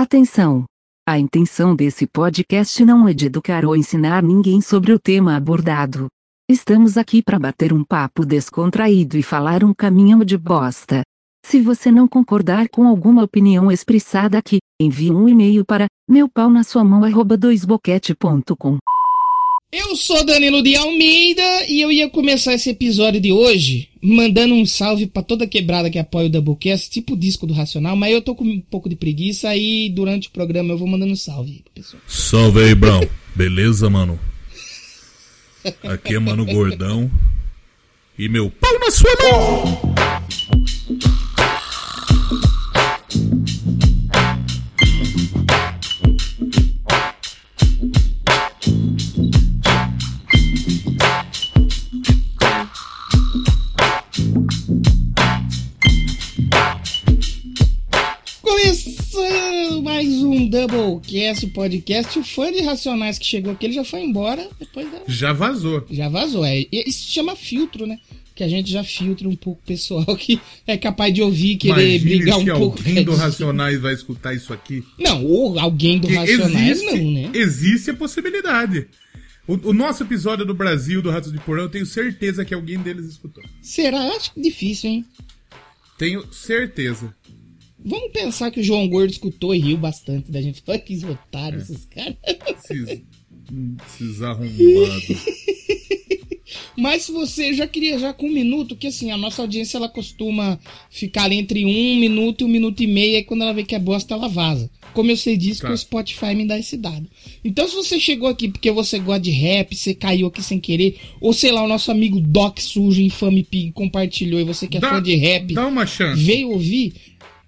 Atenção! A intenção desse podcast não é de educar ou ensinar ninguém sobre o tema abordado. Estamos aqui para bater um papo descontraído e falar um caminhão de bosta. Se você não concordar com alguma opinião expressada aqui, envie um e-mail para meu pau na sua mão doisboquete.com. Eu sou Danilo de Almeida e eu ia começar esse episódio de hoje mandando um salve para toda quebrada que apoia o Doublecast, tipo disco do Racional, mas eu tô com um pouco de preguiça e durante o programa eu vou mandando um salve, pessoal. Salve aí, Brão. Beleza, mano? Aqui é Mano Gordão. E meu pau na sua mão! Começando mais um Doublecast podcast. O fã de Racionais que chegou aqui, ele já foi embora. Depois da... Já vazou. Já vazou. É, isso se chama filtro, né? Que a gente já filtra um pouco o pessoal que é capaz de ouvir, querer Imagine brigar um se pouco. alguém do Racionais vai escutar isso aqui. Não, ou alguém do Que Racionais existe, não, né? existe a possibilidade. O, o nosso episódio do Brasil, do Ratos de Porão, eu tenho certeza que alguém deles escutou. Será? Eu Acho difícil, hein? Tenho certeza. Vamos pensar que o João Gordo escutou e riu bastante da gente. Olha que É. otário esses caras. Esses, esses arrombados. Mas se você já queria, já com um minuto, que assim, a nossa audiência ela costuma ficar ali entre um minuto e um minuto e meio, e quando ela vê que é bosta, ela vaza. Como eu sei disso, Tá. que o Spotify me dá esse dado. Então, se você chegou aqui porque você gosta de rap, você caiu aqui sem querer, ou sei lá, o nosso amigo Doc Sujo, Infame Pig, compartilhou e você que é Dá- fã de rap, Dá uma chance. veio ouvir.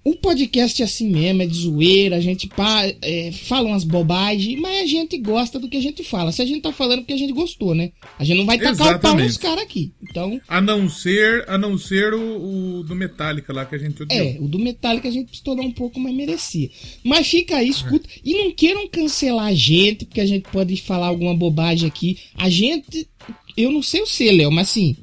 O podcast é assim mesmo, é de zoeira, a gente pá, é, fala umas bobagens, mas a gente gosta do que a gente fala. Se a gente tá falando é porque a gente gostou, né? A gente não vai tacar o pau Exatamente. nos caras aqui. Então, A não ser, a não ser o, o do Metallica lá que a gente odiou. é, o do Metallica a gente estourou um pouco, mas merecia. Mas fica aí, escuta. E não queiram cancelar a gente, porque a gente pode falar alguma bobagem aqui. A gente, eu não sei o ser, Léo, mas assim,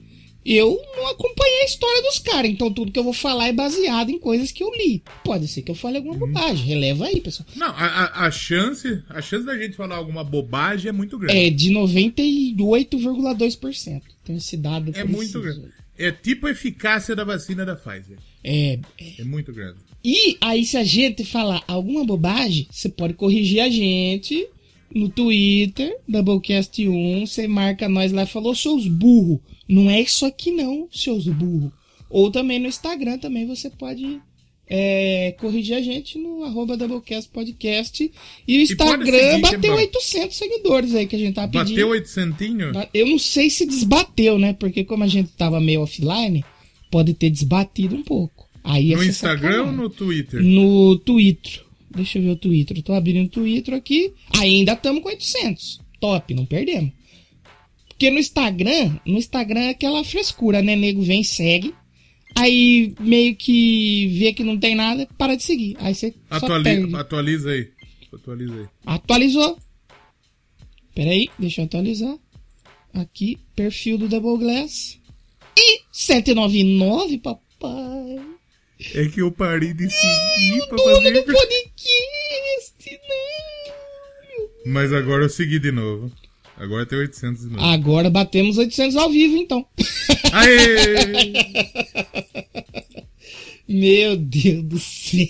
eu não acompanhei a história dos caras, então tudo que eu vou falar é baseado em coisas que eu li. Pode ser que eu fale alguma bobagem, releva aí, pessoal. Não, a, a, chance, a chance da gente falar alguma bobagem é muito grande. É de 98,2%. Tem esse dado É muito grande. É tipo a eficácia da vacina da Pfizer. É, É muito grande. E aí, se a gente falar alguma bobagem, você pode corrigir a gente no Twitter, Doublecast1, você marca nós lá e falou, seus burro. Não é isso aqui não, seus burro. Ou também no Instagram também você pode é, corrigir a gente no arroba Doublecast Podcast. E o E Instagram é bateu bom. 800 seguidores aí que a gente tá pedindo. Bateu oitocentinho? Eu não sei se desbateu, né? Porque como a gente tava meio offline, pode ter desbatido um pouco. Aí No essa Instagram ou sacanagem. no Twitter? No Twitter. Deixa eu ver o Twitter. Eu tô abrindo o Twitter aqui. Ainda estamos com 800. Top, não perdemos. Porque no Instagram, no Instagram é aquela frescura, né? Nego vem, segue. Aí meio que vê que não tem nada, para de seguir. Aí você só Atuali- perde. atualiza aí. Atualiza aí. Atualizou. Pera aí, deixa eu atualizar. Aqui, perfil do Double Glass. E 799, papai. É que eu parei de seguir pra Dono fazer. do podcast, não. Mas agora eu segui de novo. Agora tem 800 de novo. Agora batemos 800 ao vivo, então. Aê! Meu Deus do céu.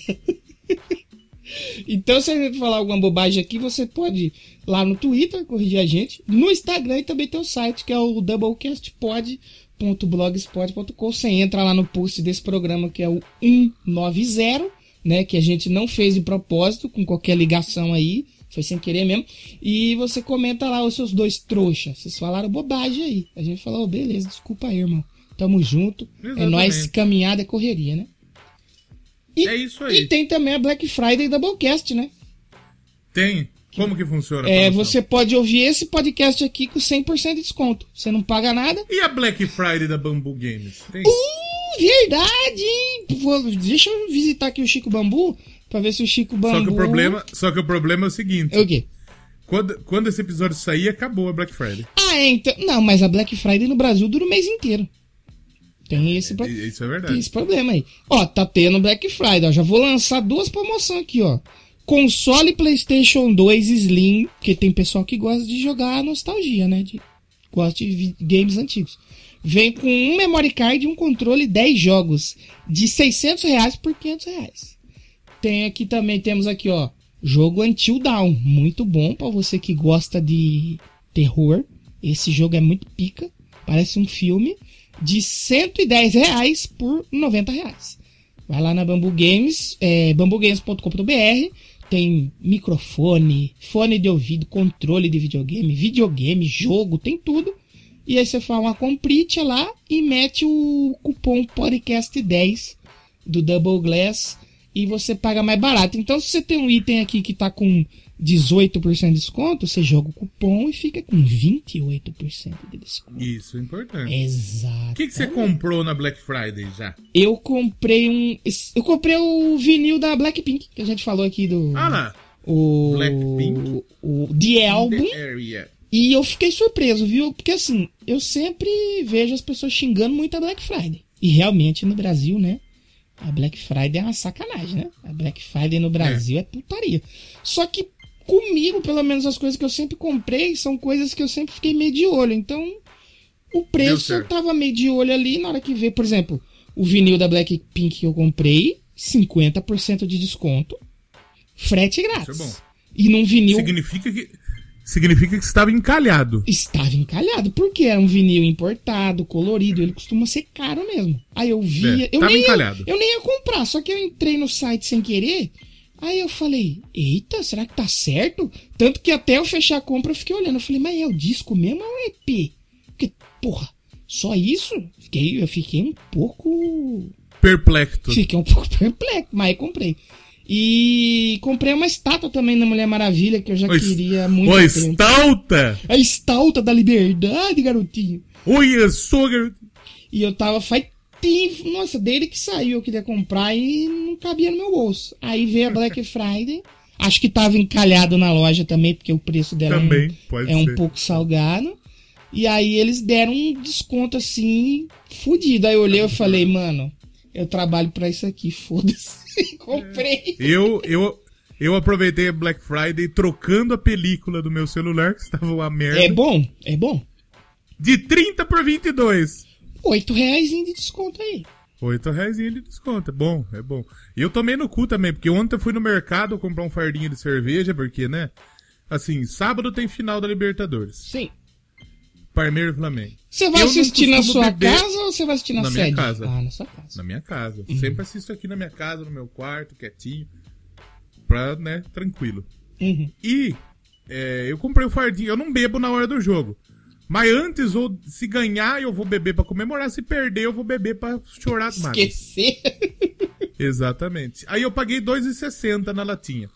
Então, se a gente falar alguma bobagem aqui, você pode ir lá no Twitter corrigir a gente, no Instagram e também tem o site que é o doublecastpod.blogspot.com. Você entra lá no post desse programa que é o 190, né? Que a gente não fez de propósito, com qualquer ligação aí, foi sem querer mesmo. E você comenta lá os seus dois trouxas. Vocês falaram bobagem aí. A gente falou, oh, beleza, desculpa aí, irmão. Tamo junto. É Exatamente. nóis, caminhada é correria, né? E, É isso aí. E tem também a Black Friday Doublecast, né? Tem. Como que funciona? É, você pode ouvir esse podcast aqui com 100% de desconto. Você não paga nada. E a Black Friday da Bamboo Games? Tem? Uh, verdade! hein? Deixa eu visitar aqui o Chico Bambu pra ver se o Chico Bambu. Só que, o problema, só que o problema é o seguinte: É o quê? quando, quando esse episódio sair, acabou a Black Friday. Ah, é, então. Não, mas a Black Friday no Brasil dura o mês inteiro. Tem esse, pro- Isso é tem verdade. esse problema aí. Ó, tá tendo Black Friday, ó. Já vou lançar duas promoções aqui, ó. console PlayStation 2 Slim, porque tem pessoal que gosta de jogar nostalgia, né? De, gosta de games antigos. Vem com um memory card e um controle 10 jogos de 600 reais por 500 reais. Tem aqui também, temos aqui, ó, jogo Until Dawn, muito bom pra você que gosta de terror. Esse jogo é muito pica, parece um filme, de 110 reais por 90 reais. Vai lá na Bambu Games, é, bambugames.com.br, tem microfone, fone de ouvido, controle de videogame, videogame, jogo, tem tudo. E aí você faz uma comprite lá e mete o cupom podcast10 do Double Glass e você paga mais barato. Então, se você tem um item aqui que tá com 18% de desconto, você joga o cupom e fica com 28% de desconto. Isso é importante. Exato. O que, que você comprou na Black Friday já? Eu comprei um. Eu comprei o vinil da Blackpink, que a gente falou aqui do. Ah lá. o. Blackpink. O The Album. The. E eu fiquei surpreso, viu? Porque assim, eu sempre vejo as pessoas xingando muito a Black Friday. E realmente no Brasil, né? A Black Friday é uma sacanagem, né? A Black Friday no Brasil é, putaria. Só que comigo, pelo menos as coisas que eu sempre comprei são coisas que eu sempre fiquei meio de olho. Então, o preço eu tava meio de olho ali na hora que veio, por exemplo, o vinil da Blackpink que eu comprei, 50% de desconto, frete grátis. Isso é bom. E num vinil Significa que. Significa que estava encalhado. Estava encalhado, porque era um vinil importado, colorido, ele costuma ser caro mesmo. Aí eu via. É, eu, nem encalhado. Ia, eu nem ia comprar, só que eu entrei no site sem querer. Aí eu falei, eita, será que tá certo? Tanto que até eu fechar a compra eu fiquei olhando. Eu falei, mas é o disco mesmo ou é o EP? Porque, porra, só isso? Fiquei, eu fiquei um pouco. Perplexo. Fiquei um pouco perplexo, mas comprei. E comprei uma estátua também da Mulher Maravilha, que eu já Oi, queria muito. Ter. estalta! A estalta da liberdade, garotinho. Oi, sogra! E eu tava tempo, nossa, desde que saiu eu queria comprar e não cabia no meu bolso. Aí veio a Black Friday. Acho que tava encalhado na loja também, porque o preço dela é um- Também, é um ser. pouco salgado. E aí eles deram um desconto assim, fudido. Aí eu olhei e falei, mano, eu trabalho pra isso aqui, foda-se. Comprei. Eu, eu, eu aproveitei a Black Friday trocando a película do meu celular, que estava uma merda. É bom, é bom. De 30 por 22. Oito reais de desconto aí. 8 reais de desconto. É bom, é bom. E eu tomei no cu também, porque ontem eu fui no mercado comprar um fardinho de cerveja, porque, né? Assim, sábado tem final da Libertadores. Sim. Palmeiras e Flamengo. Você vai Eu assistir na sua beber casa ou você vai assistir na, na minha sede? casa. Ah, na sua casa. Na minha casa. Uhum. Sempre assisto aqui na minha casa, no meu quarto, quietinho. Pra, né, tranquilo. Uhum. E é, eu comprei o fardinho. Eu não bebo na hora do jogo. Mas antes, ou se ganhar, eu vou beber pra comemorar. Se perder, eu vou beber pra chorar mágoas. Esquecer. Exatamente. Aí eu paguei 2,60 na latinha.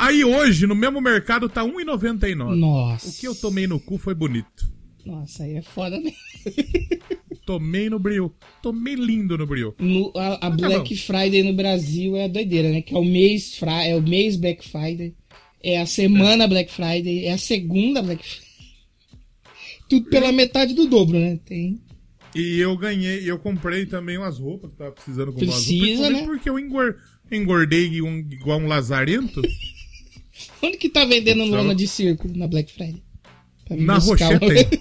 Aí hoje, no mesmo mercado, tá 1,99. Nossa. O que eu tomei no cu foi bonito. Nossa, aí é foda mesmo. Tomei no brio. Tomei lindo no brio. No- a, a Tá Black bom. Friday no Brasil é a doideira, né? Que é o mês, fra, é o mês Black Friday, é a semana Black Friday, é a segunda Black Friday. Tudo pela metade do dobro, né? Tem. E eu ganhei, eu comprei também umas roupas que tava precisando comprar roupas. Precisa, principalmente né? Porque eu engor- engordei um- igual um lazarento. Onde que tá vendendo Precisava- lona de circo na Black Friday? Na tem.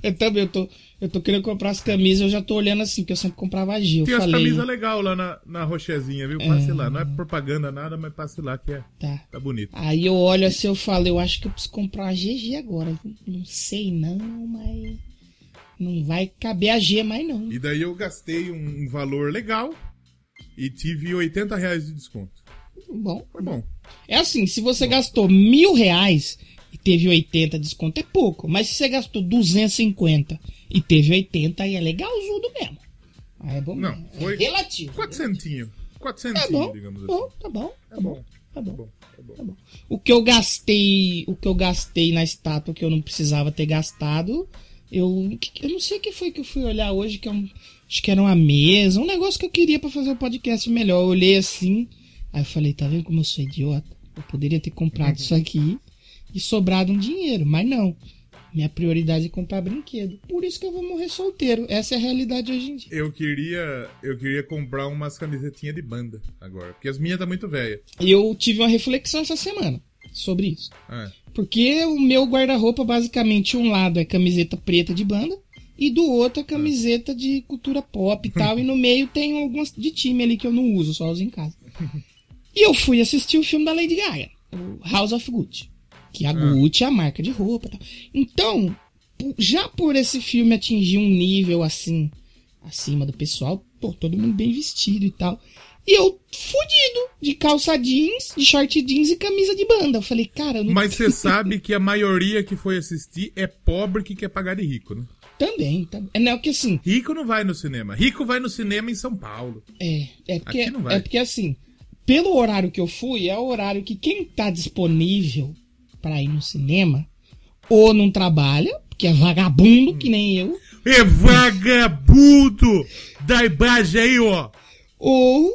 eu também, eu tô, eu tô querendo comprar as camisas, eu já tô olhando assim, que eu sempre comprava a G. Eu Tem as falei, camisas legais lá na, na Rochezinha, viu? Passe lá. Não é propaganda nada, mas passe lá que é, tá. tá bonito. Aí eu olho assim, eu falo, eu acho que eu preciso comprar uma GG agora. Não sei não, mas não vai caber a G mais não. E daí eu gastei um valor legal e tive 80 reais de desconto. Bom, Foi bom. É assim, se você gastou mil reais e teve 80 de desconto, é pouco. Mas se você gastou 250 e teve 80, aí é legalzudo mesmo. Aí é bom Não, mesmo. foi É relativo. Quatrocentinho. Quatrocentinho, Tá bom, digamos bom, assim. tá bom, tá É bom, bom. tá bom. Tá bom, tá bom. Tá bom. O que eu gastei, o que eu gastei na estátua que eu não precisava ter gastado, eu, eu não sei o que foi que eu fui olhar hoje, que é um, acho que era uma mesa, um negócio que eu queria pra fazer o podcast melhor. Eu olhei assim, aí eu falei, tá vendo como eu sou idiota? Eu poderia ter comprado isso aqui e sobrado um dinheiro, mas não. Minha prioridade é comprar brinquedo. Por isso que eu vou morrer solteiro. Essa é a realidade hoje em dia. Eu queria, eu queria comprar umas camisetinhas de banda agora, porque as minhas tá muito velha. E eu tive uma reflexão essa semana sobre isso. É. Porque o meu guarda-roupa, basicamente, um lado é camiseta preta de banda e do outro é camiseta de cultura pop e tal. e no meio tem algumas de time ali que eu não uso, só uso em casa. E eu fui assistir o filme da Lady Gaga, o House of Gucci. Que a Gucci é a marca de roupa tal. Então, já por esse filme atingir um nível assim, acima do pessoal, pô, todo mundo bem vestido e tal. E eu, fudido, de calça jeans, de short jeans e camisa de banda. Eu falei, cara, eu não Mas você sabe que a maioria que foi assistir é pobre que quer pagar de rico, né? Também, também. É, não, que assim, Rico não vai no cinema. Rico vai no cinema em São Paulo. é, é porque, é porque assim, pelo horário que eu fui, é o horário que quem tá disponível pra ir no cinema, ou não trabalha, porque é vagabundo, que nem eu, É vagabundo! Da imagem aí, ó. ou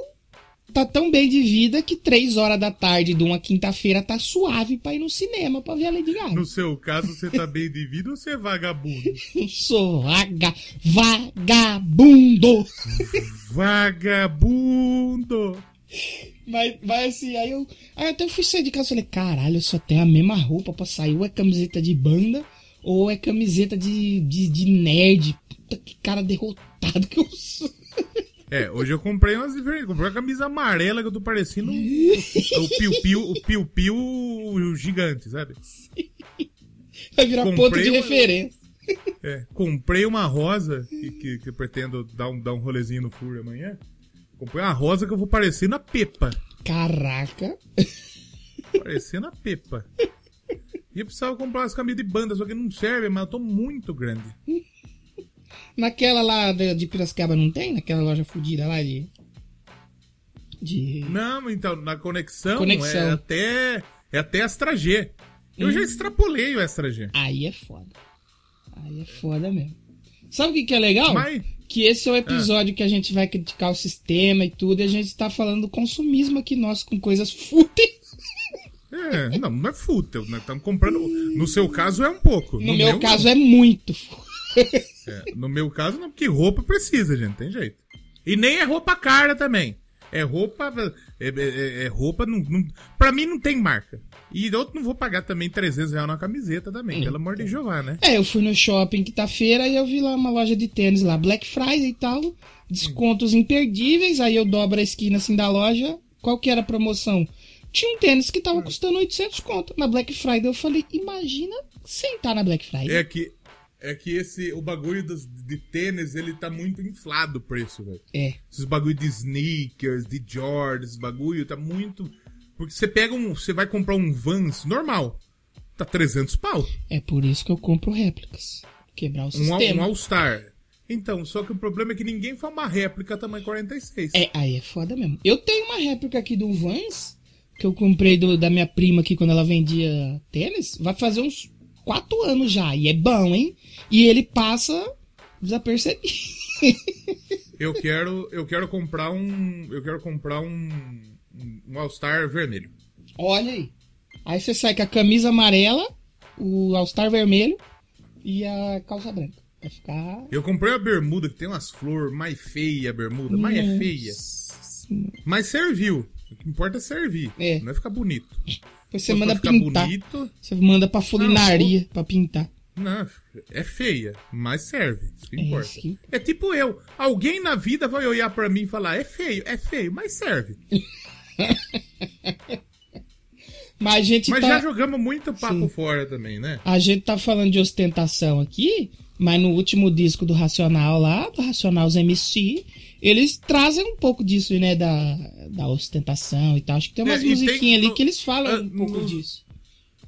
tá tão bem de vida que três horas da tarde de uma quinta-feira tá suave pra ir no cinema pra ver a Lady Gaga. No seu caso, você tá bem de vida ou você é vagabundo? Eu sou vaga, vagabundo. Vagabundo! Mas, mas assim, aí eu, aí eu até fui sair de casa e falei, caralho, eu só tenho a mesma roupa pra sair. Ou é camiseta de banda, ou é camiseta de, de, de nerd. Puta que cara derrotado que eu sou. É, hoje eu comprei umas diferentes. Comprei uma camisa amarela que eu tô parecendo o piu-piu, o piu-piu gigante, sabe? Vai virar Comprei ponto de uma- referência. É, comprei uma rosa, que, que, que eu pretendo dar um, dar um rolezinho no Fúria amanhã. Comprei uma rosa que eu vou parecendo a Pepa. Caraca. Parecendo a Pepa. E eu precisava comprar umas camisas de banda, só que não serve, mas eu tô muito grande. Naquela lá de, de Piracicaba não tem? Naquela loja fodida lá de. De. Não, então, na conexão, Conexão. é até. É até Astra G. Eu já extrapolei o Extra G. Aí é foda. Aí é foda mesmo. Sabe o que, que é legal? Mas- Que esse é o episódio que a gente vai criticar o sistema e tudo, e a gente tá falando do consumismo aqui, nós, com coisas fúteis. É, não, não é fútil, né? Estamos comprando. No seu caso é um pouco. No, meu, caso é muito. É, no meu caso, não, porque roupa precisa, gente, tem jeito. E nem é roupa cara também. É roupa. É, é- é roupa. Não, não, pra mim não tem marca. E eu não vou pagar também 300 reais na camiseta também, pelo amor de Jeová, né? É, eu fui no shopping quinta-feira e eu vi lá uma loja de tênis lá, Black Friday e tal, descontos imperdíveis, aí eu dobro a esquina assim da loja, qual que era a promoção? Tinha um tênis que tava custando 800 conto. Na Black Friday eu falei, imagina sentar na Black Friday. É que. É que esse. O bagulho dos, de tênis, ele tá muito inflado o preço, velho. É. Esses bagulho de sneakers, de Jordan, esses bagulho, tá muito. Porque você pega um. Você vai comprar um Vans normal. Tá 300 pau. É por isso que eu compro réplicas. Quebrar o Um, sistema. um All-Star. Então, só que o problema é que ninguém faz uma réplica tamanho 46. É, aí é foda mesmo. Eu tenho uma réplica aqui do Vans, que eu comprei do- da minha prima aqui quando ela vendia tênis. Vai fazer uns 4 anos já. E é bom, hein? E ele passa desapercebido. Eu quero, eu quero comprar um. Eu quero comprar um. Um All-Star vermelho. Olha aí. Aí você sai com a camisa amarela, o All-Star vermelho e a calça branca. Vai ficar. Eu comprei a bermuda que tem umas flores mais feia a bermuda, mas é feia. Mas serviu. O que importa é servir. É. Não é ficar bonito. Depois você manda pintar. bonito. Você manda pra fulinaria pra pintar. Não, é feia, mas serve. Isso que É importa. isso que- É tipo eu. Alguém na vida vai olhar pra mim e falar: é feio, é feio, mas serve. Mas a gente Mas tá. já jogamos muito papo Sim. fora também, né? A gente tá falando de ostentação aqui, mas no último disco do Racional lá, do Racional MC, eles trazem um pouco disso, né, da, da ostentação e tal. Acho que tem umas É, musiquinhas ali no- que eles falam ah, um pouco nos- disso.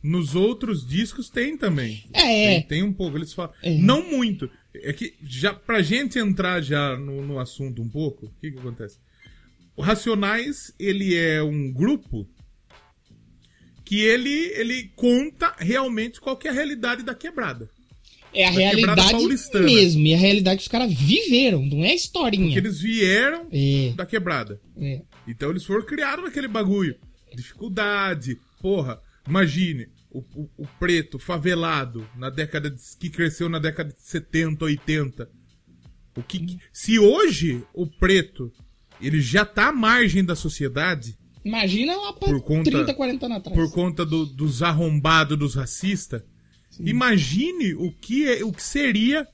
Nos outros discos tem também. É, Tem, tem um pouco, eles falam. É. Não muito. É que já pra gente entrar já no, no assunto um pouco, o que que acontece? O Racionais, ele é um grupo que ele, ele conta realmente qual que é a realidade da quebrada. é a da realidade mesmo. E a realidade que os caras viveram, não é historinha. Que eles vieram É, da quebrada. é. Então eles foram criados naquele bagulho. Dificuldade, porra. Imagine, o, o, o preto favelado na década de, que cresceu na década de 70, 80. O que, se hoje o preto ele já tá à margem da sociedade, Imagina lá pra Por conta- 30, 40 anos atrás. por conta do- dos arrombados dos racistas, imagine o que, é, o que seria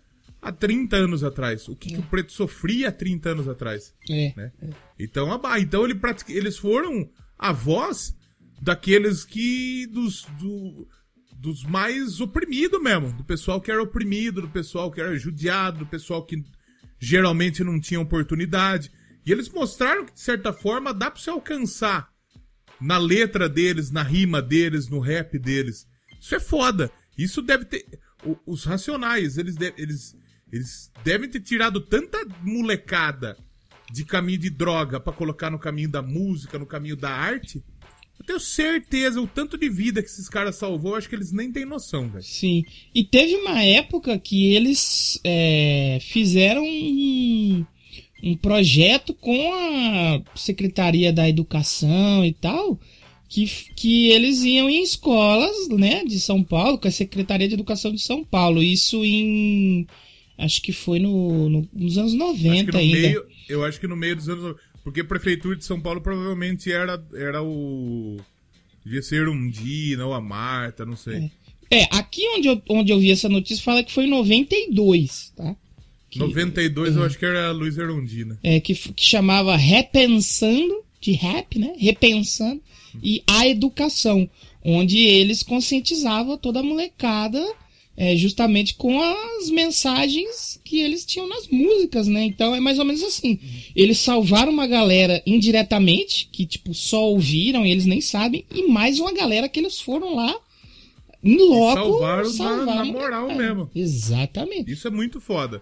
há 30 anos atrás. O que, que o preto sofria há 30 anos atrás. É. né? Então, aba- então ele pratica- eles foram a voz daqueles que. dos, do- dos mais oprimidos mesmo. Do pessoal que era oprimido, do pessoal que era judiado, do pessoal que geralmente não tinha oportunidade. E eles mostraram que, de certa forma, dá pra você alcançar na letra deles, na rima deles, no rap deles. Isso é foda. Isso deve ter. os racionais, eles, de- eles, eles devem ter tirado tanta molecada de caminho de droga pra colocar no caminho da música, no caminho da arte. Eu tenho certeza o tanto de vida que esses caras salvou, acho que eles nem têm noção, velho. Sim. E teve uma época que eles é, fizeram um, um projeto com a Secretaria da Educação e tal, que, que eles iam em escolas né, de São Paulo, com a Secretaria de Educação de São Paulo. Isso em. Acho que foi no, no- nos anos Acho 90 que no ainda. meio, eu acho que no meio dos anos. Porque a prefeitura de São Paulo provavelmente era, era o. Devia ser um Dina ou a Marta, não sei. É, aqui onde eu, onde eu vi essa notícia fala que foi em 92, tá? Que- 92 eu acho que era a Luiz Erundina. é, que, que chamava Repensando, de rap, né? Repensando, e a educação, onde eles conscientizavam toda a molecada é, justamente com as mensagens que eles tinham nas músicas, né? Então é mais ou menos assim. Eles salvaram uma galera indiretamente, que tipo, só ouviram e eles nem sabem, e mais uma galera que eles foram lá. Em loco, salvaram na- na moral É, mesmo. Exatamente. Isso é muito foda.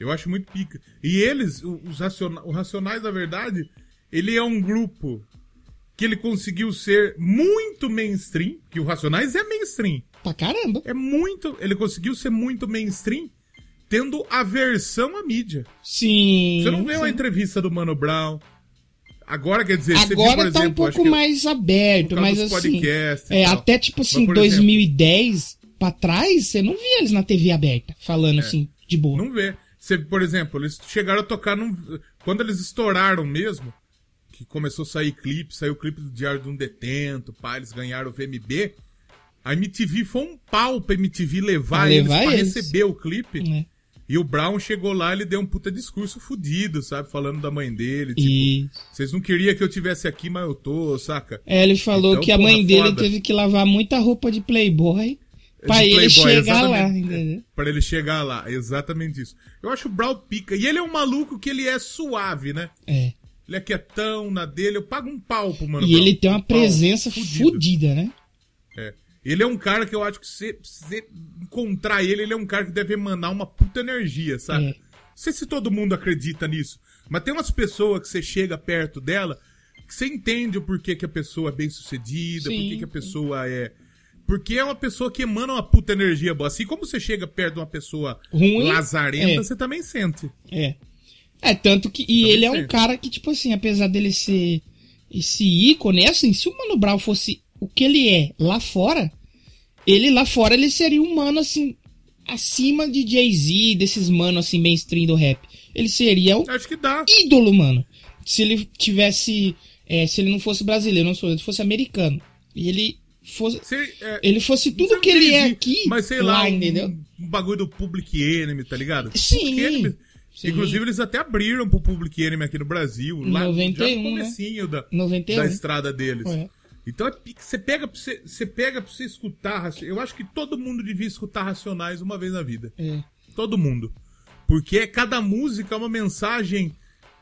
Eu acho muito pica. E eles, o- os raciona- o Racionais da Verdade, ele é um grupo que ele conseguiu ser muito mainstream, que o Racionais é mainstream. Pra caramba. É muito. Ele conseguiu ser muito mainstream, tendo aversão à mídia. Sim. Você não vê uma sim. entrevista do Mano Brown. Agora, quer dizer, você viu, Agora por tá um exemplo, acho pouco que mais aberto, por causa mas assim. É, até tipo assim, Mas, por 2010 pra trás, você não via eles na TV aberta, falando assim, de boa. É. Não vê. Você, por exemplo, eles chegaram a tocar num. Quando eles estouraram mesmo, que começou a sair clipe, saiu o clipe do Diário de um Detento, pá, eles ganharam o VMB. A MTV foi um pau pra MTV levar, levar eles pra eles. receber o clipe. né? E o Brown chegou lá, ele deu um puta discurso fudido, sabe? Falando da mãe dele. Tipo, vocês não queriam que eu tivesse aqui, mas eu tô, saca? é, ele falou Então, que a mãe dele foda. teve que lavar muita roupa de Playboy pra ele chegar lá, exatamente. entendeu? Pra ele chegar lá, exatamente isso. Eu acho o Brown pica. E ele é um maluco que ele é suave, né? É. Ele é quietão na dele. Eu pago um pau pro Mano E Brown. ele tem uma Um presença fodida, né? É. Ele é um cara que eu acho que se você encontrar ele, ele é um cara que deve emanar uma puta energia, sabe? É. Não sei se todo mundo acredita nisso, mas tem umas pessoas que você chega perto dela que você entende o porquê que a pessoa é bem sucedida, Sim, porquê que a pessoa é. Porque é uma pessoa que emana uma puta energia boa. Assim como você chega perto de uma pessoa Ruim, lazarenta, é. você também sente. É. É, tanto que. E Também ele é um cara que, tipo assim, apesar dele ser esse ícone, assim, se o Mano Brown fosse o que ele é lá fora, ele lá fora ele seria um mano, assim, acima de Jay-Z, desses manos, assim, mainstream do rap. Ele seria o Acho que dá. ídolo, mano. Se ele tivesse. é, se ele não fosse brasileiro, não sou, ele fosse americano. E ele fosse. É, Ele fosse tudo que ele é aqui, Mas sei lá, um, entendeu? um bagulho do Public Enemy, tá ligado? Sim, sim. Inclusive, eles até abriram pro Public Enemy aqui no Brasil. Lá, 91, já no né? comecinho da, 91. da estrada deles. É. Então, é você pega pra você, você pega pra você escutar. Eu acho que todo mundo devia escutar Racionais uma vez na vida. É. Todo mundo. Porque cada música é uma mensagem.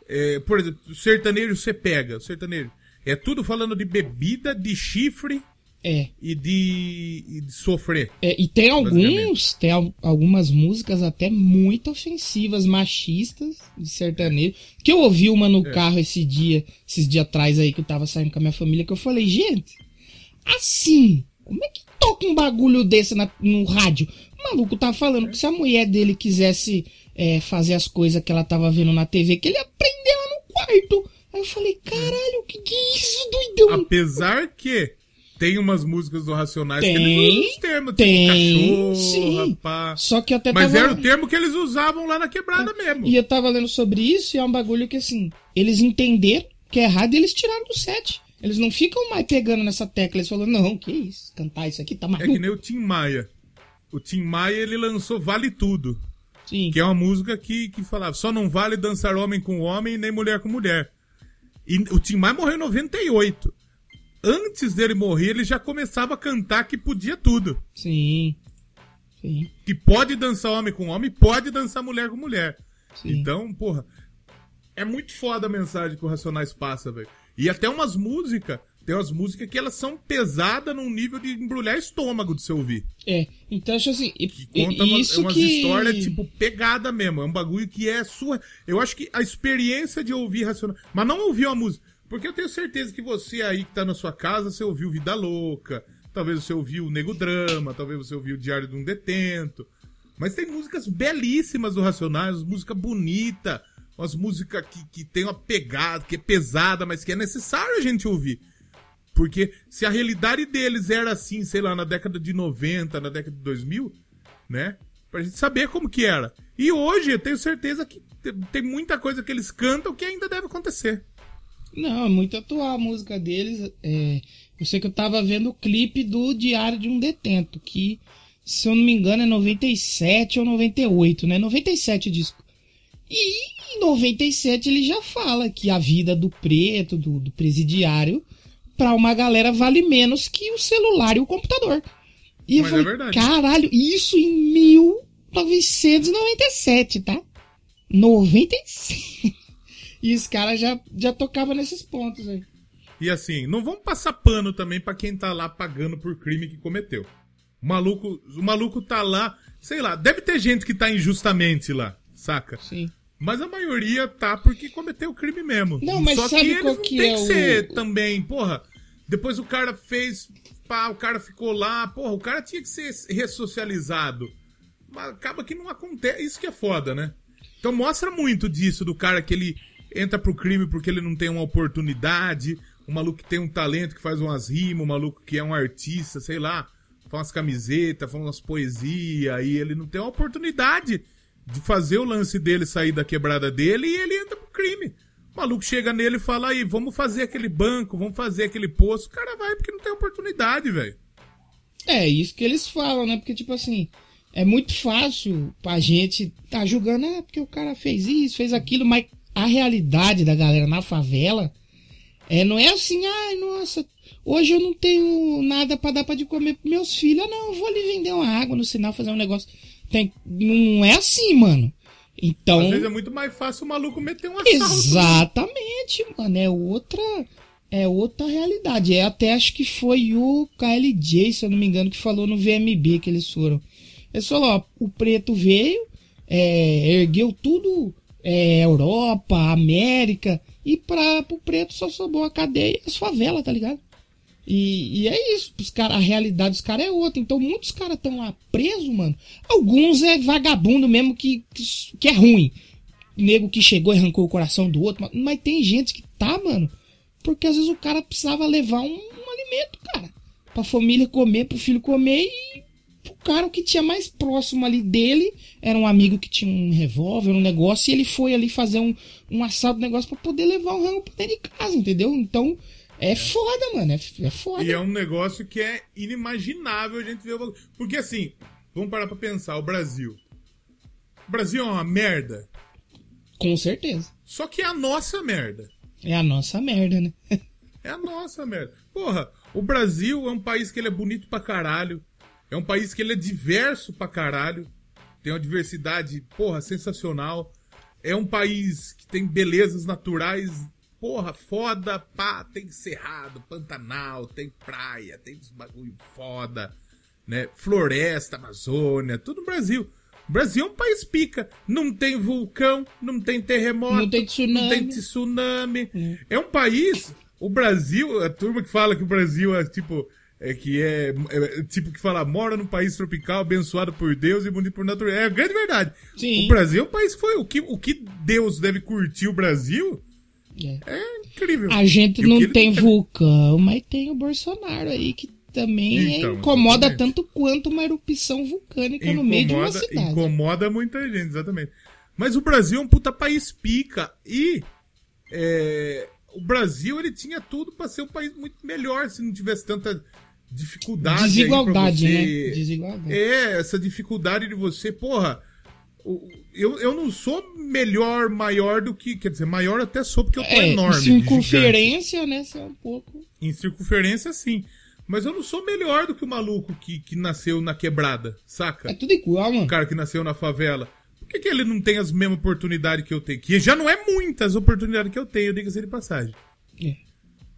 é, por exemplo, o sertanejo você pega. Sertanejo. É tudo falando de bebida, de chifre É. e de, e de sofrer. É, e tem alguns, tem al- algumas músicas até muito ofensivas, machistas, de sertanejo. Que eu ouvi uma no É. carro esse dia, esses dias atrás aí que eu tava saindo com a minha família, que eu falei, gente, assim, como é que toca um bagulho desse na- no rádio? O maluco tá falando que se a mulher dele quisesse é, fazer as coisas que ela tava vendo na TV, que ele ela no quarto. Aí eu falei, caralho, que que é isso, doidão? Apesar que Tem umas músicas do Racionais Tem, que eles usam os termos, tem, tipo cachorro, sim. rapá. Só que até Mas tava... era o termo que eles usavam lá na quebrada mesmo. E eu tava lendo sobre isso e é um bagulho que, assim, eles entenderam que é errado e eles tiraram do set. Eles não ficam mais pegando nessa tecla. Eles falam, não, que isso, cantar isso aqui tá É maluco. que nem o Tim Maia. O Tim Maia, ele lançou Vale Tudo. Sim. Que é uma música que, que falava, só não vale dançar homem com homem nem mulher com mulher. E o Tim Maia morreu em 98. Antes dele morrer, ele já começava a cantar que podia tudo. Sim. Sim. Que pode dançar homem com homem, pode dançar mulher com mulher. Sim. Então, porra, é muito foda a mensagem que o Racionais passa, velho. E até umas músicas, tem umas músicas que elas são pesadas num nível de embrulhar estômago de você ouvir. É, então acho assim. E, Que conta e- uma- isso umas que... histórias, tipo, pegada mesmo. É um bagulho que é sua. Eu acho que a experiência de ouvir Racionais. Mas não ouvir uma música. Porque eu tenho certeza que você aí que tá na sua casa, você ouviu Vida Louca. Talvez você ouviu o Nego Drama. Talvez você ouviu o Diário de um Detento. Mas tem músicas belíssimas do Racionais, música bonita, umas músicas que, que tem uma pegada, que é pesada, mas que é necessário a gente ouvir. Porque se a realidade deles era assim, sei lá, na década de 90, na década de 2000, né? Pra gente saber como que era. E hoje eu tenho certeza que te- tem muita coisa que eles cantam que ainda deve acontecer. Não, é muito atual a música deles. É, eu sei que eu tava vendo o clipe do Diário de um Detento, que, se eu não me engano, é 97 ou 98, né? 97 o disco. E em 97 ele já fala que a vida do preto, do, do presidiário, pra uma galera vale menos que o celular e o computador. E eu Mas é falei, verdade. caralho, isso em 1997, tá? 97. E os caras já, já tocavam nesses pontos aí. E assim, não vamos passar pano também pra quem tá lá pagando por crime que cometeu. O maluco, o maluco tá lá, sei lá, deve ter gente que tá injustamente lá, saca? Sim. Mas a maioria tá porque cometeu o crime mesmo. Não, mas Só sabe que qual que tem é que o- ser também, porra. Depois o cara fez, pá, o cara ficou lá, porra, o cara tinha que ser ressocializado. Mas acaba que não acontece, isso que é foda, né? Então mostra muito disso do cara que ele entra pro crime porque ele não tem uma oportunidade, o maluco que tem um talento, que faz umas rimas, o maluco que é um artista, sei lá, faz umas camisetas, faz umas poesias, e ele não tem uma oportunidade de fazer o lance dele sair da quebrada dele e ele entra pro crime. O maluco chega nele e fala aí, vamos fazer aquele banco, vamos fazer aquele poço. O cara vai porque não tem oportunidade, velho. É, isso que eles falam, né? Porque, tipo assim, é muito fácil pra gente tá julgando, é porque o cara fez isso, fez aquilo, mas a realidade da galera na favela é, não é assim, ai, nossa, hoje eu não tenho nada pra dar pra de comer pros meus filhos. Ah, não, eu vou ali vender uma água no sinal, fazer um negócio. Tem, não é assim, mano. Então. Às vezes é muito mais fácil o maluco meter um assalto. Exatamente, mano. É outra. É outra realidade. É até acho que foi o KLJ, se eu não me engano, que falou no VMB que eles foram. Ele falou, ó, o preto veio, é, ergueu tudo, é, Europa, América, e pra, pro preto só sobrou a cadeia e as favelas, tá ligado? E, e é isso, os cara, a realidade dos caras é outra. Então muitos caras estão lá presos, mano. Alguns é vagabundo mesmo que, que, que é ruim. Nego que chegou e arrancou o coração do outro. Mas, mas tem gente que tá, mano. Porque às vezes o cara precisava levar um, um alimento, cara. Pra família comer, pro filho comer e o cara o que tinha mais próximo ali dele era um amigo que tinha um revólver, um negócio, e ele foi ali fazer um, um assalto, um negócio pra poder levar o rango pra dentro de casa, entendeu? Então, é foda, mano, é, é foda. E é um negócio que é inimaginável a gente ver o. Porque assim, vamos parar pra pensar, o Brasil. O Brasil é uma merda. Com certeza. Só que é a nossa merda. É a nossa merda, né? É a nossa merda. Porra, o Brasil é um país que ele é bonito pra caralho. É um país que ele é diverso pra caralho. Tem uma diversidade, porra, sensacional. É um país que tem belezas naturais, porra, foda, pá, tem cerrado, pantanal, tem praia, tem uns bagulho foda, né? Floresta, Amazônia, tudo no Brasil. O Brasil é um país pica. Não tem vulcão, não tem terremoto, Não tem tsunami. não tem tsunami. É um país. O Brasil, a turma que fala que o Brasil é tipo. É que é, é, tipo que fala, mora num país tropical, abençoado por Deus e bonito por natureza. É a grande verdade. Sim. O Brasil é um país que foi. O que, o que Deus deve curtir o Brasil É. É incrível. A gente E não tem vulcão, mas tem o Bolsonaro aí que também Então, incomoda exatamente. tanto quanto uma erupção vulcânica no meio de uma Incomoda, cidade. incomoda muita gente, exatamente. Mas o Brasil é um puta país pica. E é, o Brasil ele tinha tudo pra ser um país muito melhor se não tivesse tanta dificuldade. Desigualdade, você- né? Desigualdade. É, essa dificuldade de você, porra. Eu, eu não sou melhor, maior do que. Quer dizer, maior até sou porque eu tô É, enorme. em circunferência, né? Você é um pouco. Em circunferência, sim. Mas eu não sou melhor do que o maluco que, que nasceu na quebrada, saca? É tudo igual, mano. o cara que nasceu na favela. Por que, que ele não tem as mesmas oportunidades que eu tenho? Que já não é muitas oportunidades que eu tenho, diga-se de passagem. É.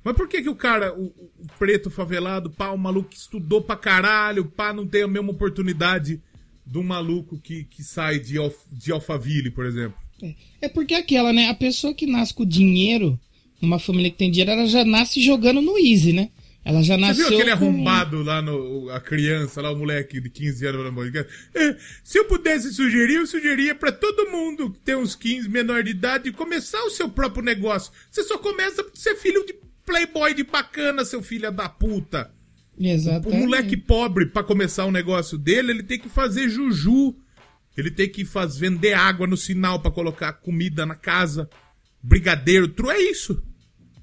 Mas por que, que o cara, o, o preto favelado, pá, o maluco que estudou pra caralho, pá, não tem a mesma oportunidade do maluco que, que sai de, Alf, de Alphaville, por exemplo? É. É porque aquela, né? A pessoa que nasce com dinheiro, numa família que tem dinheiro, ela já nasce jogando no easy, né? Ela já Você nasceu. viu aquele com- arrombado lá, no, a criança, lá, o moleque de 15 anos no podcast? É, se eu pudesse sugerir, eu sugeria pra todo mundo que tem uns 15, menor de idade, começar o seu próprio negócio. Você só começa por ser filho de playboy de bacana, seu filho da puta. O Exatamente. moleque pobre, pra começar o negócio dele, ele tem que fazer juju. Ele tem que faz, vender água no sinal pra colocar comida na casa. Brigadeiro, tru, é isso.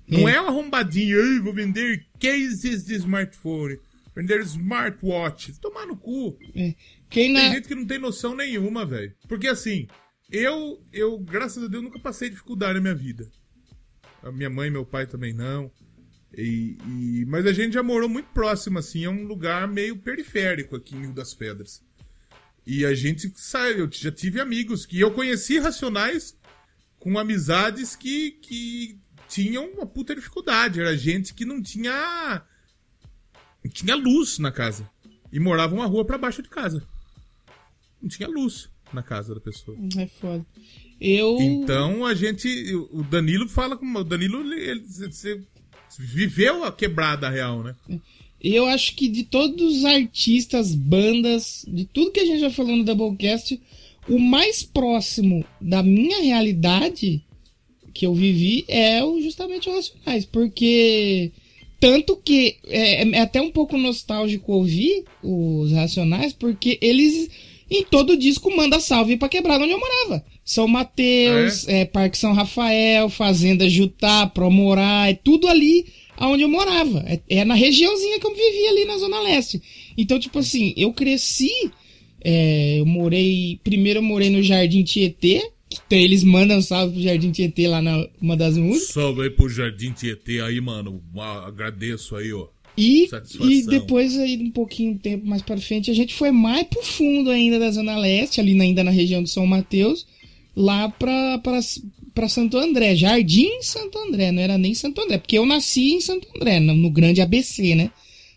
Não É. é um arrombadinho, Ai, vou vender cases de smartphone. Vender smartwatch. Tomar no cu. É. Quem Tem na... gente que não tem noção nenhuma, velho. Porque assim, eu, eu, graças a Deus, nunca passei dificuldade na minha vida. Minha mãe e meu pai também não. E, e- mas a gente já morou muito próximo, assim, é um lugar meio periférico aqui em Rio das Pedras. E a gente sai, eu já tive amigos que eu conheci racionais com amizades que, que tinham uma puta dificuldade. Era gente que não tinha. não tinha luz na casa. E morava uma rua pra baixo de casa. Não tinha luz na casa da pessoa. É foda. Eu. Então a gente. O Danilo fala como. O Danilo ele, ele- você viveu a quebrada real, né? Eu acho que de todos os artistas, bandas, de tudo que a gente já falou no Doublecast, o mais próximo da minha realidade que eu vivi é justamente o Racionais. Porque. Tanto que é, é até um pouco nostálgico ouvir os Racionais, porque eles em todo disco manda salve pra quebrada onde eu morava. São Mateus, é, Parque São Rafael, Fazenda Jutá, Promorá, é tudo ali aonde eu morava. É, é na regiãozinha que eu vivia ali na Zona Leste. Então, tipo assim, eu cresci. é, eu morei. Primeiro eu morei no Jardim Tietê. Que tem- eles mandam salve pro Jardim Tietê lá na uma das músicas. Salve aí pro Jardim Tietê aí, mano. Agradeço aí, ó. E, e depois aí, um pouquinho tempo mais pra frente, a gente foi mais pro fundo ainda da Zona Leste, ali ainda na região de São Mateus, lá pra, pra, pra Santo André, Jardim Santo André, não era nem Santo André, porque eu nasci em Santo André, no, no grande ABC, né?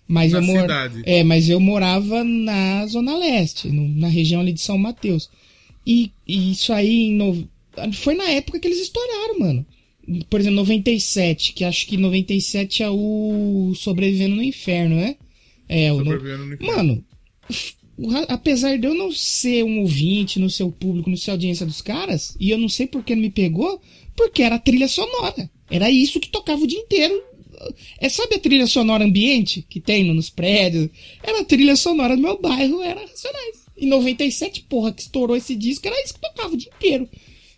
Mas Na eu mor- cidade. É, mas eu morava na Zona Leste, no- na região ali de São Mateus. E, e isso aí em no- foi na época que eles estouraram, mano. Por exemplo, 97, que acho que 97 é o Sobrevivendo no Inferno, né? É, o no- Sobrevivendo no inferno. Mano, apesar de eu não ser um ouvinte no seu público, no seu audiência dos caras, e eu não sei por que não me pegou, porque era trilha sonora. Era isso que tocava o dia inteiro. É, sabe a trilha sonora ambiente que tem no- nos prédios? Era a trilha sonora do meu bairro, era Racionais. Em 97, porra, que estourou esse disco, era isso que tocava o dia inteiro.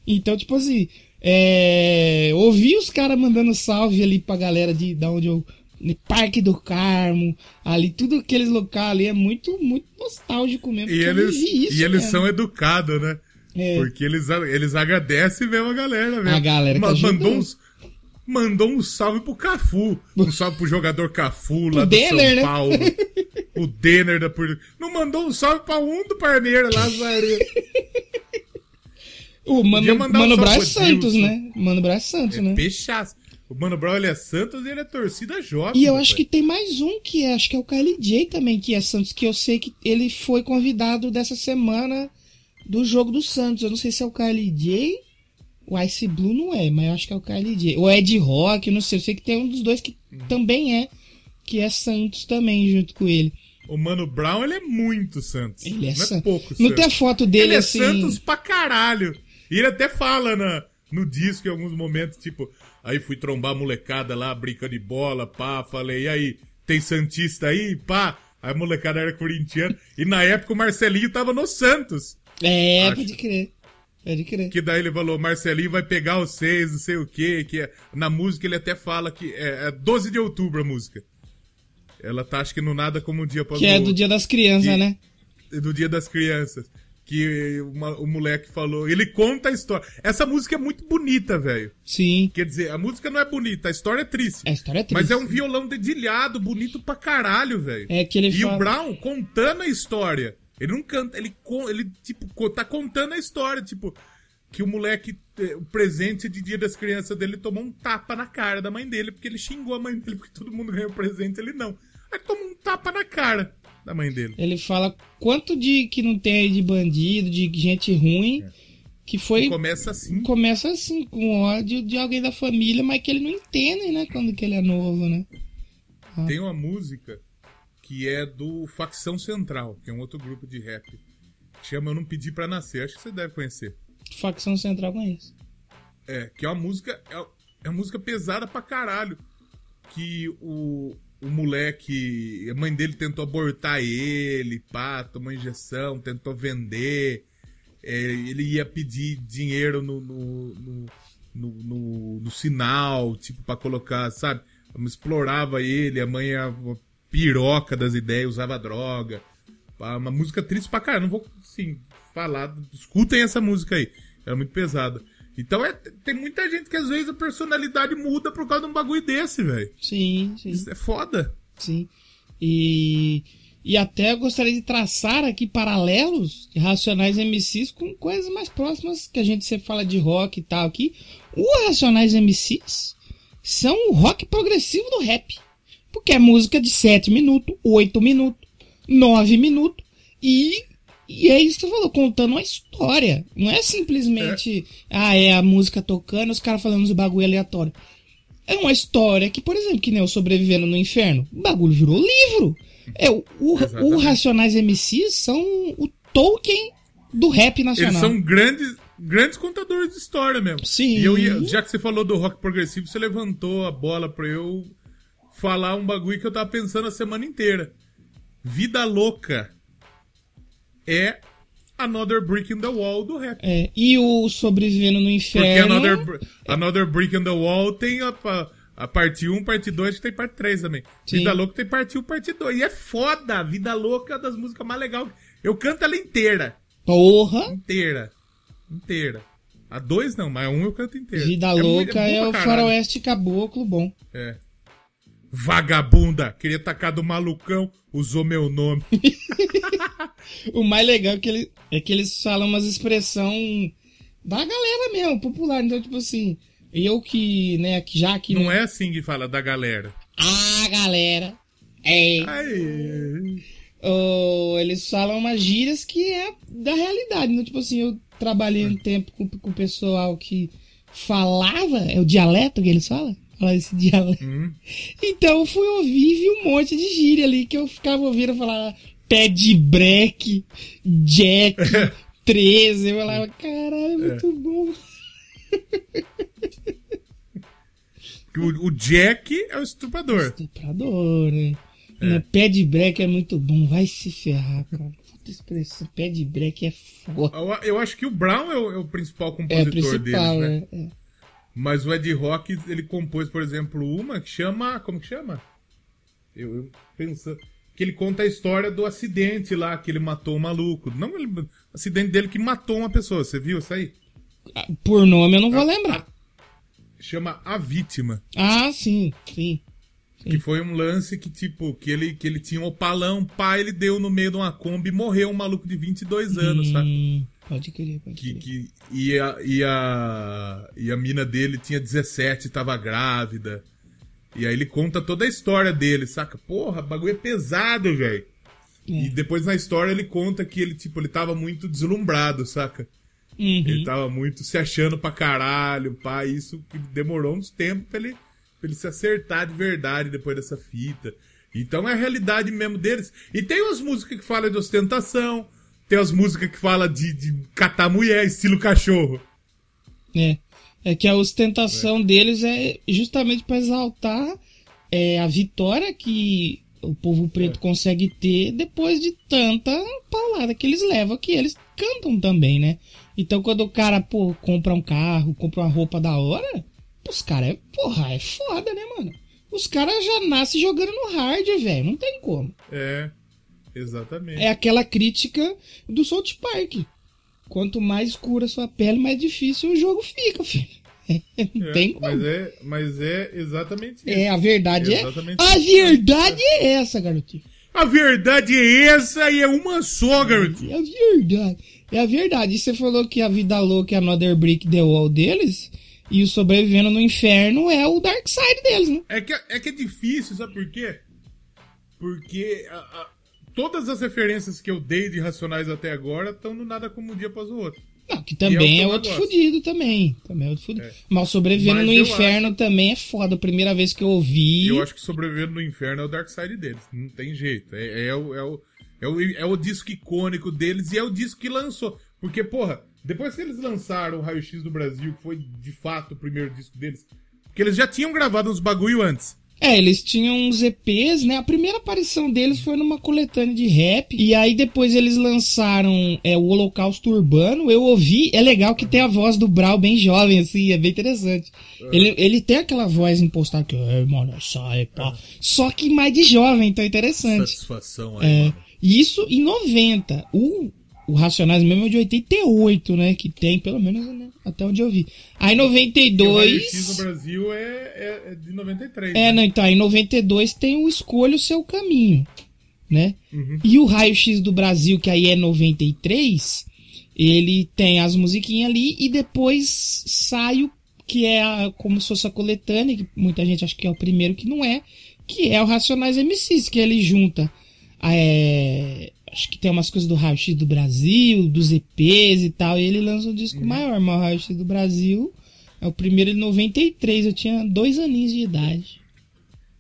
Então, tipo assim, é, ouvi os caras mandando salve ali pra galera de da onde eu. De Parque do Carmo, ali, tudo aqueles locais ali é muito, muito nostálgico mesmo. E eles, isso e eles são educados, né? É. Porque eles, eles agradecem mesmo a galera, mesmo. A galera que ajudou. mandou, uns, mandou um salve pro Cafu. Um salve pro jogador Cafu lá O do Denner, São né? Paulo. o Denner da Por... Não mandou um salve pra um do Parmeira lá, Zaire. O Mano, um Mano Brás pro Santos, Dilson. né? Mano Brás Santos, né? Pechaço. O Mano Brown, ele é Santos e ele é torcida jovem. E eu rapaz. acho que tem mais um que é, acho que é o KLJ também, que é Santos, que eu sei que ele foi convidado dessa semana do jogo do Santos. Eu não sei se é o KLJ, o Ice Blue não é, mas eu acho que é o KLJ. O Ed Rock, eu não sei, eu sei que tem um dos dois que Uhum. também é, que é Santos também junto com ele. O Mano Brown, ele é muito Santos. Ele é Não é Santos. pouco Não Santos. tem a foto dele Ele é assim. Santos pra caralho. E ele até fala na, no disco em alguns momentos, tipo, Aí fui trombar a molecada lá, brincando de bola, pá. Falei, e aí, tem Santista aí? Pá. Aí a molecada era corintiana. E na época o Marcelinho tava no Santos. É, Acho. pode crer. Pode crer. Que daí ele falou, Marcelinho vai pegar os seis, não sei o quê. Que é... Na música ele até fala que é, é 12 de outubro a música. Ela tá, acho que no Nada Como um Dia Após Que é do Dia das Crianças, que... né? Do Dia das Crianças que uma, o moleque falou. Ele conta a história. Essa música é muito bonita, velho. Sim. Quer dizer, a música não é bonita, a história é triste. A história é triste. Mas é um violão dedilhado, bonito pra caralho, velho. É que ele E fala... o Brown contando a história. Ele não canta, ele, ele tipo, tá contando a história, tipo, que o moleque, eh, o presente de dia das crianças dele tomou um tapa na cara da mãe dele, porque ele xingou a mãe dele, porque todo mundo ganhou presente, ele não. Aí tomou um tapa na cara da mãe dele. Ele fala quanto de que não tem aí de bandido, de gente ruim, é. que foi. E começa assim. Começa assim, com ódio de alguém da família, mas que ele não entende, né? Quando que ele é novo, né? Ah. Tem uma música que é do Facção Central, que é um outro grupo de rap. Chama Eu Não Pedi Pra Nascer, acho que você deve conhecer. Facção Central conheço. É, que é uma música. É, é uma música pesada pra caralho. Que o, o moleque, a mãe dele tentou abortar ele, pá, tomou injeção, tentou vender. É, ele ia pedir dinheiro no, no, no, no, no sinal, tipo, para colocar, sabe? Explorava ele, a mãe uma piroca das ideias, usava droga. Uma música triste pra caramba, não vou, assim, falar. Escutem essa música aí, era muito pesada. Então é, tem muita gente que às vezes a personalidade muda por causa de um bagulho desse, velho. Sim, sim. Isso é foda. Sim. E, e até eu gostaria de traçar aqui paralelos de Racionais MCs com coisas mais próximas que a gente sempre fala de rock e tal aqui. Os Racionais MCs são o rock progressivo do rap. Porque é música de 7 minutos, 8 minutos, 9 minutos e e é isso que você falou, contando uma história. Não é simplesmente, é. ah, é a música tocando, os caras falando os bagulho aleatório. É uma história que, por exemplo, que nem o Sobrevivendo no Inferno, o bagulho virou livro. É, o, o, o Racionais MCs são o Tolkien do rap nacional. Eles são grandes, grandes contadores de história mesmo. Sim. E eu ia, já que você falou do rock progressivo, você levantou a bola pra eu falar um bagulho que eu tava pensando a semana inteira. Vida Louca é Another Brick in the Wall do rap. É, e o Sobrevivendo no Inferno. Porque Another, Another Brick in the Wall tem a, a, parte 1, parte 2, tem parte 3 também. Sim. Vida Louca tem parte 1, parte 2. E é foda, Vida Louca é das músicas mais legais. Eu canto ela inteira. Porra! Inteira. Inteira. A 2 não, mas a 1 um eu canto inteira. Vida é Louca é, é o faroeste caboclo bom. É. Vagabunda, queria tacar do malucão, usou meu nome. o mais legal é que, ele, é que eles falam umas expressão da galera mesmo, popular. Então, tipo assim, eu que, né, já que. Não, é assim que fala da galera. Ah, galera. É. Oh, eles falam umas gírias que é da realidade. Então, tipo assim, eu trabalhei um tempo com, com o pessoal que falava, é o dialeto que eles falam? Falar esse dialeto. Hum. Então eu fui ouvir e vi um monte de gíria ali que eu ficava ouvindo falar pé de breque, jack, 13. Eu falava, caralho, é muito é. bom. O, o, Jack é o estuprador. Estuprador, né? É. Pé de breque é muito bom, vai se ferrar, cara. Puta expressão, pé de breque é foda. Eu, eu acho que o Brown é o, é o principal compositor é, principal, deles, né? É, é. Mas o Ed Rock, ele compôs, por exemplo, uma que chama. Como que chama? Eu, eu penso. Que ele conta a história do acidente lá, que ele matou um maluco. Não ele, acidente dele que matou uma pessoa. Você viu isso aí? Por nome eu não vou a, lembrar. A, chama A Vítima. Ah, sim, sim. Que foi um lance que, tipo, que ele, que ele tinha um opalão, pá, ele deu no meio de uma Kombi e morreu um maluco de 22 anos, hum, sabe? Pode querer, pode que, que, e, a, e, a, e a mina dele tinha 17, tava grávida. E aí ele conta toda a história dele, saca? Porra, bagulho é pesado, velho. É. E depois na história ele conta que ele, tipo, ele tava muito deslumbrado, saca? Uhum. Ele tava muito se achando pra caralho, pá. Isso que demorou uns tempos pra ele, pra ele se acertar de verdade depois dessa fita. Então é a realidade mesmo deles. E tem umas músicas que falam de ostentação, tem as músicas que fala de, de catar mulher, estilo cachorro. É. É que a ostentação deles é justamente para exaltar é, a vitória que o povo preto É. consegue ter depois de tanta paulada que eles levam, que eles cantam também, né? Então quando o cara, pô, compra um carro, compra uma roupa da hora, os caras é, porra, é foda, né, mano? Os caras já nascem jogando no hard, velho, não tem como. É, exatamente. É aquela crítica do South Park. Quanto mais escura a sua pele, mais difícil o jogo fica, filho. Não É, tem como. mas, é, mas é exatamente isso. É, a verdade é. Exatamente A verdade é essa, garotinho. A verdade é essa e é uma só, garotinho. É a verdade. É a verdade. E você falou que a vida louca é Another Brick The Wall deles. E o Sobrevivendo no Inferno é o Dark Side deles, né? É que, é que é difícil, sabe por quê? Porque a- a- todas as referências que eu dei de Racionais até agora estão no Nada Como Um Dia Após o Outro. Não, que também é é outro gosto. fudido também. Também é outro fudido. É. Mas Sobrevivendo Mas no Inferno também é foda. A primeira vez que eu ouvi. Eu acho que Sobrevivendo no Inferno é o Dark Side deles. Não tem jeito. É, é o, é, o, é, o, é o disco icônico deles e é o disco que lançou. Porque, porra, depois que eles lançaram o Raio X do Brasil, que foi de fato o primeiro disco deles, porque eles já tinham gravado uns bagulho antes. É, eles tinham uns EPs, né? A primeira aparição deles foi numa coletânea de rap. E aí depois eles lançaram é, o Holocausto Urbano. Eu ouvi, é legal que tem a voz do Brau bem jovem, assim, é bem interessante. Ele, ele tem aquela voz impostada que, é, mano, sai, pá. Só que mais de jovem, então é interessante. Satisfação aí, É, mano. isso em 90. O, o Racionais mesmo é de 88, né? Que tem, pelo menos, né, até onde eu vi. Aí em E o Raio X 92. no Brasil é, é, é de 93. É, né? não, então, aí em 92 tem o Escolha o Seu Caminho, né? Uhum. E o Raio X do Brasil, que aí é 93, ele tem as musiquinhas ali e depois sai o que é a- como se fosse a coletânea, que muita gente acha que é o primeiro que não é, que é o Racionais MCs, que ele junta. é, acho que tem umas coisas do Raio X do Brasil, dos EPs e tal, e ele lança um disco maior, mas o Raio X do Brasil é o primeiro em 93, eu tinha dois aninhos de idade.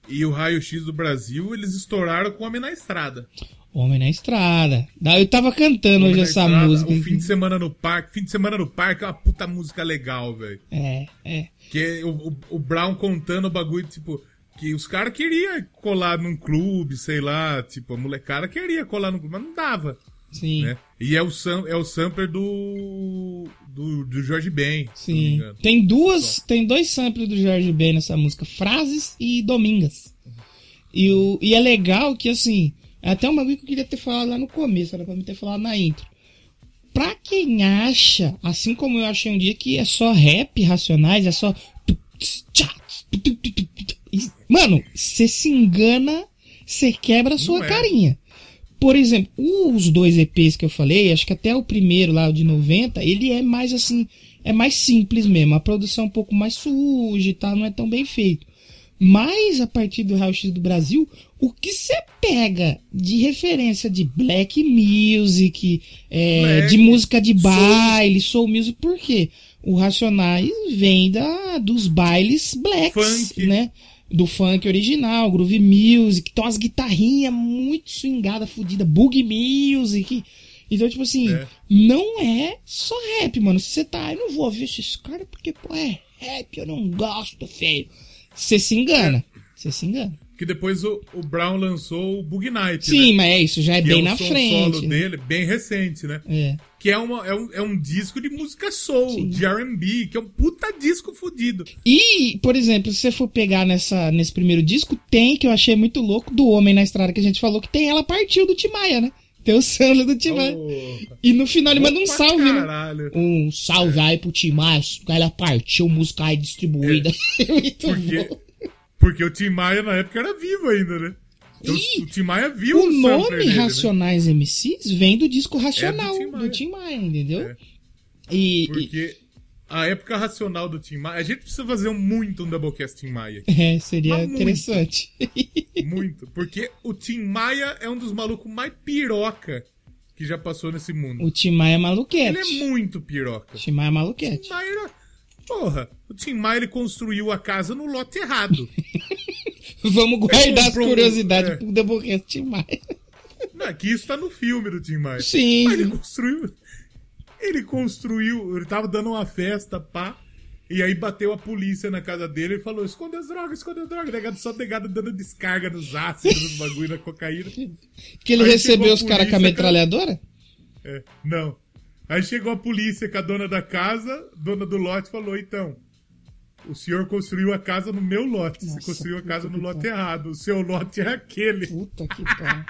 E o Raio X do Brasil, eles estouraram com Homem na Estrada. Homem na Estrada. Da- Eu tava cantando Homem hoje essa Estrada, música. O fim de semana no parque. Fim de semana no parque é uma puta música legal, velho. É, é. Que é o, o, o Brown contando o bagulho, tipo, que os caras queriam colar num clube, sei lá, tipo, a molecada queria colar num clube, mas não dava, Sim, né? E é o, sam, é o sampler do, do, do Jorge Ben, sim. Tem duas, tem dois samples do Jorge Ben nessa música, Frases e Domingas. E, o, e é legal que, assim, é até um bagulho que eu queria ter falado lá no começo, era pra me ter falado na intro. Pra quem acha, assim como eu achei um dia, que é só rap racionais, é só. Mano, você se engana, você quebra a sua Não é. carinha. Por exemplo, os dois EPs que eu falei, acho que até o primeiro lá, o de 90, ele é mais assim, é mais simples mesmo. A produção é um pouco mais suja e tal, não é tão bem feito. Mas a partir do Raio X do Brasil, o que você pega de referência de black music, é, Black, de música de soul. baile, soul music, por quê? O Racionais vem da, dos bailes blacks, Funk. né? Do funk original, groove music, então as guitarrinhas muito swingada, fodida, boogie music. Então, tipo assim, É. não é só rap, mano. Se você tá, eu não vou ouvir esses caras porque, pô, é rap, eu não gosto, feio. Você se engana. Você se engana. Que depois o, o Brown lançou o Bug Night, Sim, né? mas é isso, já é Que bem é o na frente. solo né? dele, bem recente, né? É. Que é, uma, é, um, é um disco de música soul, de R&B, que é um puta disco fudido. E, por exemplo, se você for pegar nessa, nesse primeiro disco, tem, que eu achei muito louco, do Homem na Estrada que a gente falou, que tem ela partiu do Timaya, né? Tem o samba do Timaya. Oh, E no final ele manda um salve, né? caralho. Um salve aí pro Timaya, ela partiu, música aí distribuída. muito Porque, bom. porque o Tim Maia na época era vivo ainda, né? Então, Ih, o Tim Maia viu O sampler nome dele, né? Racionais MCs vem do disco Racional, Tim Maia. do Tim Maia, entendeu? É. E, e- Porque a época racional do Tim Maia... A gente precisa fazer muito um Doublecast Tim Maia. é, seria Mas muito. interessante. Muito. Porque o Tim Maia é um dos malucos mais piroca que já passou nesse mundo. o Tim Maia é maluquete. Ele é muito piroca. O Tim Maia é O maluquete. Tim Maia era... Porra, o Tim Maia ele construiu a casa no lote errado. Vamos guardar as comprou um- curiosidades é. pro Doublecast Tim Maia. Não, aqui isso tá no filme do Tim Maia. Sim, Mas ele construiu. Ele construiu. Ele tava dando uma festa, pá. E aí bateu a polícia na casa dele e falou: esconde as drogas, esconde as drogas. Negado, só negado dando descarga nos ácidos, nos bagulho, na cocaína. Que ele Aí recebeu os caras com a metralhadora? É, não. Aí chegou a polícia com a dona da casa, dona do lote, falou: então, o senhor construiu a casa no meu lote. Nossa, Você construiu a casa no lote pariu. errado. O seu lote é aquele. Puta que pariu.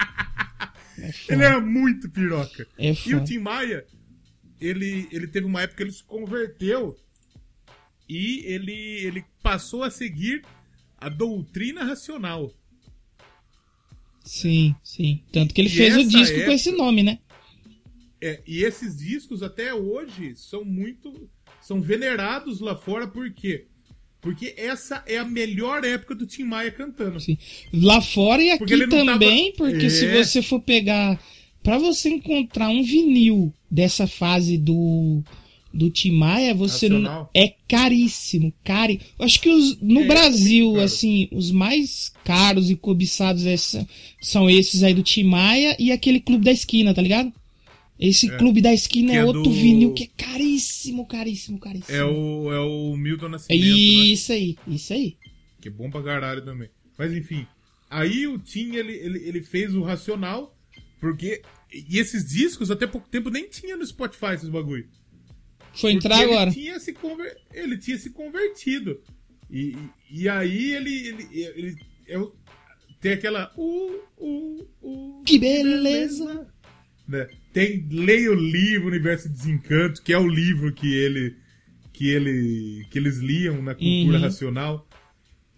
É Ele era muito piroca. É E o. Tim Maia, ele, ele teve uma época que ele se converteu e ele, ele passou a seguir a doutrina racional. Sim, sim. Tanto que ele E fez o disco com época- esse nome, né? É, e esses discos até hoje são muito. são venerados lá fora, por quê? Porque essa é a melhor época do Tim Maia cantando. Sim. Lá fora e Porque aqui não também, tava- porque É. se você for pegar. Pra você encontrar um vinil dessa fase do. Do Tim Maia, você não, é caríssimo, caro. Eu Acho que os, no É, Brasil, assim, os mais caros e cobiçados essa- são esses aí do Tim Maia e aquele Clube da Esquina, tá ligado? Esse É. Clube da Esquina é, é outro do- vinil que é caríssimo, caríssimo, caríssimo. É o, é o Milton É Nascimento. né? isso aí, isso aí. Que é bom pra caralho também. Mas enfim. Aí o Tim, ele, ele, ele fez o Racional, porque. E esses discos, até pouco tempo, nem tinha no Spotify esses bagulho. Foi entrar Porque agora. Ele tinha se, conver... ele tinha se convertido. E, e, e aí ele. ele, ele é o- tem aquela. Uh, uh, uh, Que beleza. né? Tem Leia o livro Universo de Desencanto, que é o livro que ele que ele que eles liam na cultura Uhum. racional.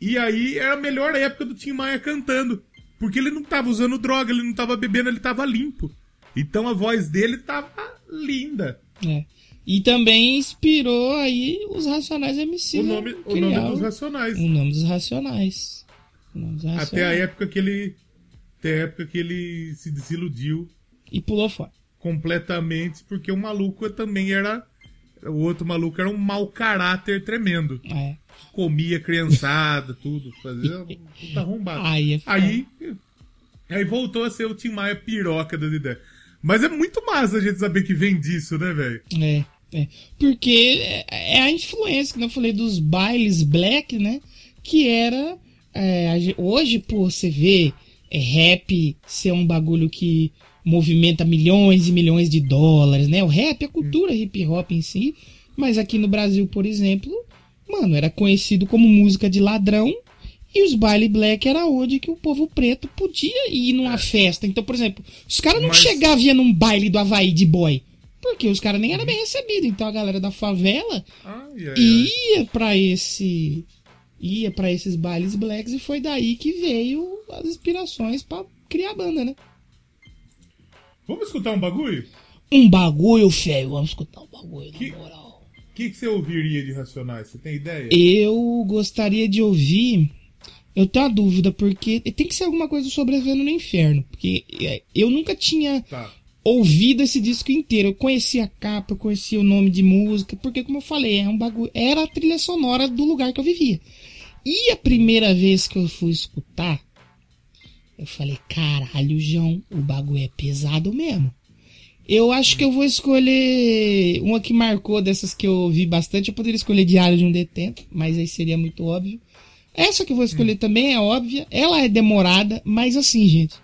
E aí era a melhor época do Tim Maia cantando, porque ele não tava usando droga, ele não tava bebendo, ele tava limpo. Então a voz dele tava linda. É. E também inspirou aí os Racionais MC. O nome, o criar nome dos Racionais. O nome dos Racionais. O nome dos Até a Racionais. época que ele até a época que ele se desiludiu E pulou fora. Completamente, porque o maluco também era o outro maluco era um mau caráter tremendo. É. comia criançada, tudo, fazia um puta arrombado. Aí é. Aí, aí voltou a ser o Tim Maia piroca das ideias. Mas é muito massa a gente saber que vem disso, né, velho? É, é. Porque é, a influência, que eu falei, dos bailes black, né? Que era. é, hoje, pô, você vê é, rap ser um bagulho que movimenta milhões e milhões de dólares, né? O rap é a cultura hip hop em si. Mas aqui no Brasil, por exemplo, mano, era conhecido como música de ladrão. E os baile black era onde que o povo preto podia ir numa festa. Então, por exemplo, os caras não Mas- chegavam num baile do Havaí de boy. Porque os caras nem eram bem recebidos. Então a galera da favela ia pra esse. ia pra esses bailes blacks e foi daí que veio as inspirações pra criar a banda, né? Vamos escutar um bagulho? Um bagulho feio, vamos escutar um bagulho, Que- na moral. O que, que você ouviria de Racionais? Você tem ideia? Eu gostaria de ouvir. Eu tenho a dúvida, porque tem que ser alguma coisa sobrevivendo no inferno. Porque é, eu nunca tinha Tá. ouvido esse disco inteiro. Eu conhecia a capa, eu conhecia o nome de música, porque como eu falei, é um bagulho, era a trilha sonora do lugar que eu vivia. E a primeira vez que eu fui escutar, eu falei, caralho, João, o bagulho é pesado mesmo. Eu acho que eu vou escolher uma que marcou dessas que eu ouvi bastante. Eu poderia escolher Diário de um Detento, mas aí seria muito óbvio. Essa que eu vou escolher também é óbvia. Ela é demorada, mas assim, gente.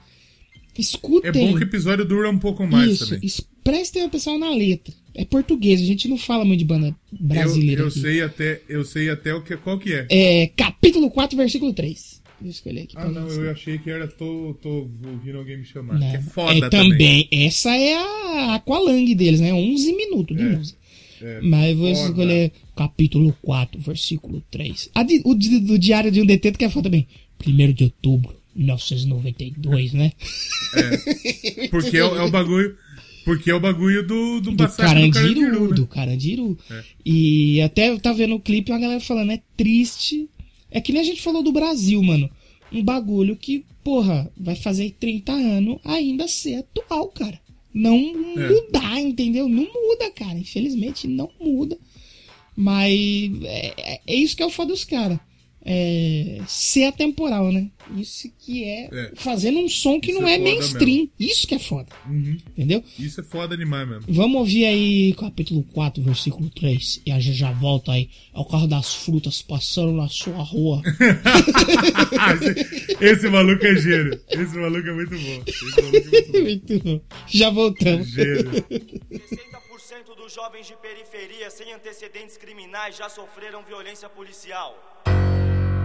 Escutem. É bom que o episódio dura um pouco mais Isso, também. Prestem atenção na letra. É português, a gente não fala muito de banda brasileira eu, eu sei até, eu sei até o que, qual que é. É, capítulo 4, versículo 3. Vou escolher aqui. Ah, não, eu achei que era tô, tô ouvindo alguém me chamar. Não. Que é foda é, também. também. Essa é a Aqualung deles, né? 11 minutos de É, música. é, Mas eu vou foda. escolher capítulo 4, versículo 3. A de- o de- do Diário de um Detento que é foda também. 1 de outubro, 1992, né? Porque é, o- é o bagulho. Porque é o bagulho do, do Do Carandiru, do Carandiru, né? do Carandiru. É. E até eu tava vendo o clipe e uma galera falando, é triste. É que nem a gente falou do Brasil, mano. Um bagulho que, porra, vai fazer 30 anos ainda ser atual, cara. Não É. mudar, entendeu? Não muda, cara. Infelizmente, não muda. Mas é, é- é isso que é o foda dos caras. É, ser atemporal, né? Isso que é, É. fazendo um som que Isso não é é, mainstream. Isso que é foda. Uhum. Entendeu? Isso é foda demais mesmo. Vamos ouvir aí capítulo 4, versículo 3. E a gente já volta aí. É o carro das frutas passando na sua rua. Esse, esse maluco é gênio. Esse maluco é muito bom. Esse maluco é muito bom. Muito bom. Já voltamos. Gênio. 60% dos jovens de periferia sem antecedentes criminais já sofreram violência policial.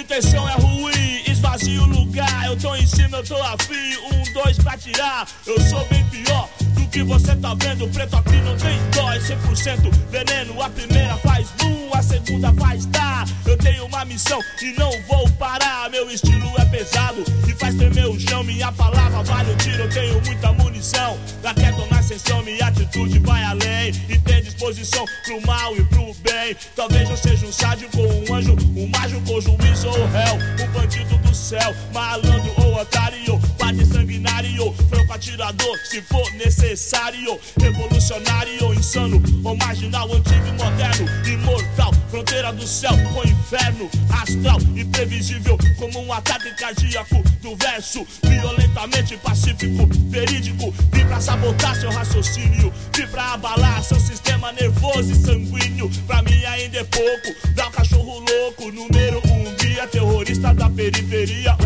Intenção é ruim, esvazio o lugar. Eu tô em cima, eu tô afim. Um, dois pra tirar. Eu sou bem pior que você tá vendo. Preto aqui não tem dó, é 100% veneno. A primeira faz boom, a segunda faz tá. Eu tenho uma missão e não vou parar. Meu estilo é pesado e faz tremer o chão. Minha palavra vale o tiro, eu tenho muita munição. Raquete na ascensão, minha atitude vai além. E tem disposição pro mal e pro bem. Talvez eu seja um sádico um anjo, um mágico ou juiz ou réu. Um bandido do céu, malandro ou otário. Padre sanguinário, franco atirador, se for necessário. Revolucionário, insano ou marginal, antigo e moderno. Imortal, fronteira do céu com inferno. Astral, imprevisível, como um ataque cardíaco do verso. Violentamente pacífico, verídico. Vim pra sabotar seu raciocínio. Vim pra abalar seu sistema nervoso e sanguíneo. Pra mim ainda é pouco. Dá um cachorro louco, número um guia terrorista da periferia,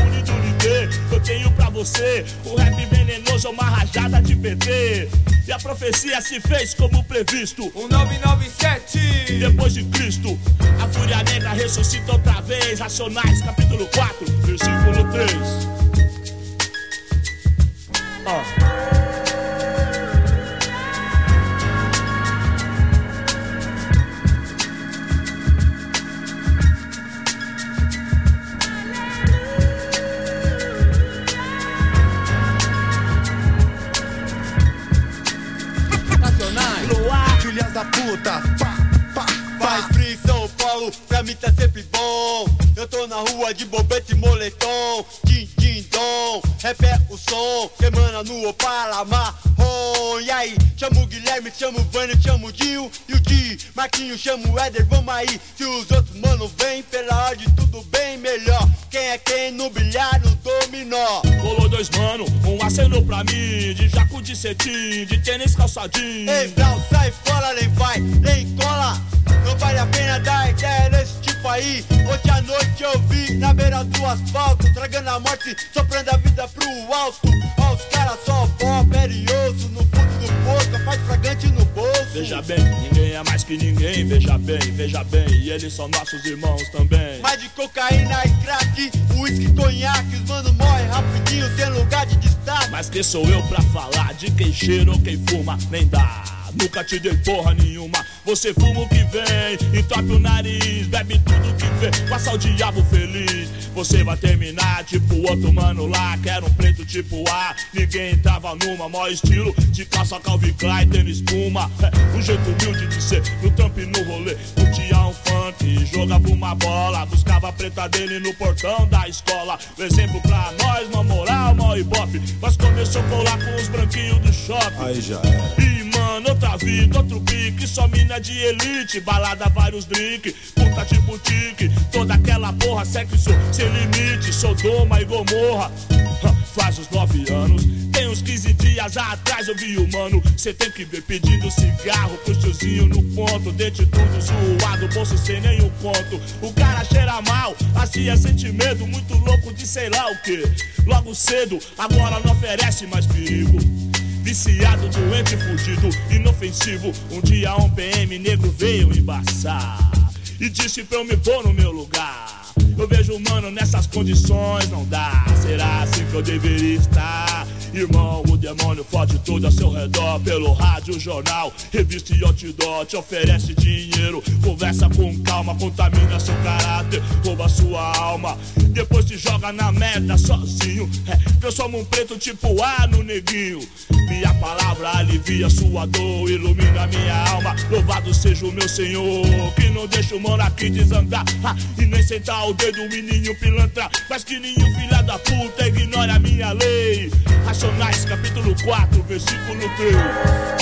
você um rap venenoso, uma rajada de PT. E a profecia se fez como previsto. Um 997 Depois de Cristo, a fúria negra ressuscita outra vez. Racionais, capítulo 4, versículo 3. Nacionais Filhas Pra mim tá sempre bom Eu tô na rua de bobete e moletom Din, din, dom Rap é o som que emana no Opala marrom E aí, chamo o Guilherme, chamo o Vânio, chamo o Dinho e o Di Marquinho, chamo o Éder, vamos aí Se os outros mano vem, pela ordem tudo bem melhor Quem é quem no bilhar, no dominó colou dois mano, um acenou pra mim. De jaco de cetim, de tênis calçadinho. Ei, Brau, sai fora, nem vai, nem cola. Não vale a pena dar ideia nesse tipo aí. Ontem à noite eu vi na beira do asfalto, tragando a morte, soprando a vida pro alto. Ó, os caras só pó, perioso, no fundo do poço, parte fragante no bolso. Veja bem, ninguém é mais que ninguém. Veja bem, veja bem, e eles são nossos irmãos também. Mais de cocaína e crack, uísque, conhaque, os mano morrem rapidinho, sem lugar de destaque. Mas quem sou eu pra falar de quem cheira ou quem fuma? Nem dá. Nunca te dei porra nenhuma. Você fuma o que vem, entope o nariz, bebe tudo que vê, passa o diabo feliz. Você vai terminar tipo outro mano lá, que era um preto tipo A. Ninguém tava numa, maior estilo de calça Calvin Klein, tênis espuma. É, um jeito humilde de ser, no trampo e no rolê. Curtia um funk, jogava uma bola, buscava a preta dele no portão da escola. O exemplo pra nós, uma moral, mal ibope. Mas começou a colar com os branquinhos do shopping. Aí já é. Mano, outra vida, outro pique. Só mina de elite, balada, vários drink. Puta tipo tique, toda aquela porra, sexo sem limite. Sodoma e Gomorra. Faz uns nove anos. Tem uns 15 dias atrás eu vi o mano. Cê tem que ver pedindo cigarro pro tiozinho no ponto. Dente tudo zoado, bolso sem nenhum conto. O cara cheira mal, a tia sente medo. Muito louco de sei lá o que. Logo cedo, agora não oferece mais perigo. Viciado, doente, fugido, inofensivo. Um dia um PM negro veio embaçar e disse pra eu me pôr no meu lugar. Eu vejo, mano, nessas condições não dá. Será assim que eu deveria estar? Irmão, o demônio fode tudo ao seu redor Pelo rádio, jornal, revista e outdoor. Te oferece dinheiro, conversa com calma Contamina seu caráter, rouba sua alma. Depois te joga na merda sozinho. É, Transforma um preto tipo A no neguinho. Minha palavra alivia sua dor Ilumina minha alma, louvado seja o meu Senhor Que não deixa o mano aqui desandar. Ha, E nem sentar o dedo, menino pilantra. Mas que nenhum filha da puta ignore a minha lei Racionais, capítulo 4, versículo 3.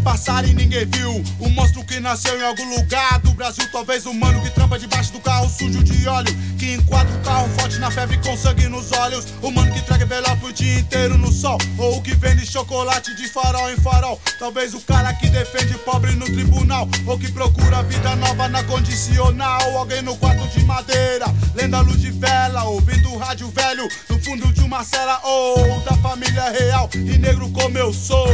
passarem ninguém viu. Um monstro nasceu em algum lugar do Brasil. Talvez um mano que trampa debaixo do carro sujo de óleo. Que enquadra o carro forte na febre com sangue nos olhos. O mano que traga envelope o dia inteiro no sol. Ou o que vende chocolate de farol em farol. Talvez o cara que defende pobre no tribunal. Ou que procura vida nova na condicional. Ou alguém no quarto de madeira. Lendo a luz de vela. Ouvindo o rádio velho no fundo de uma cela. Ou da família real. E negro como eu sou.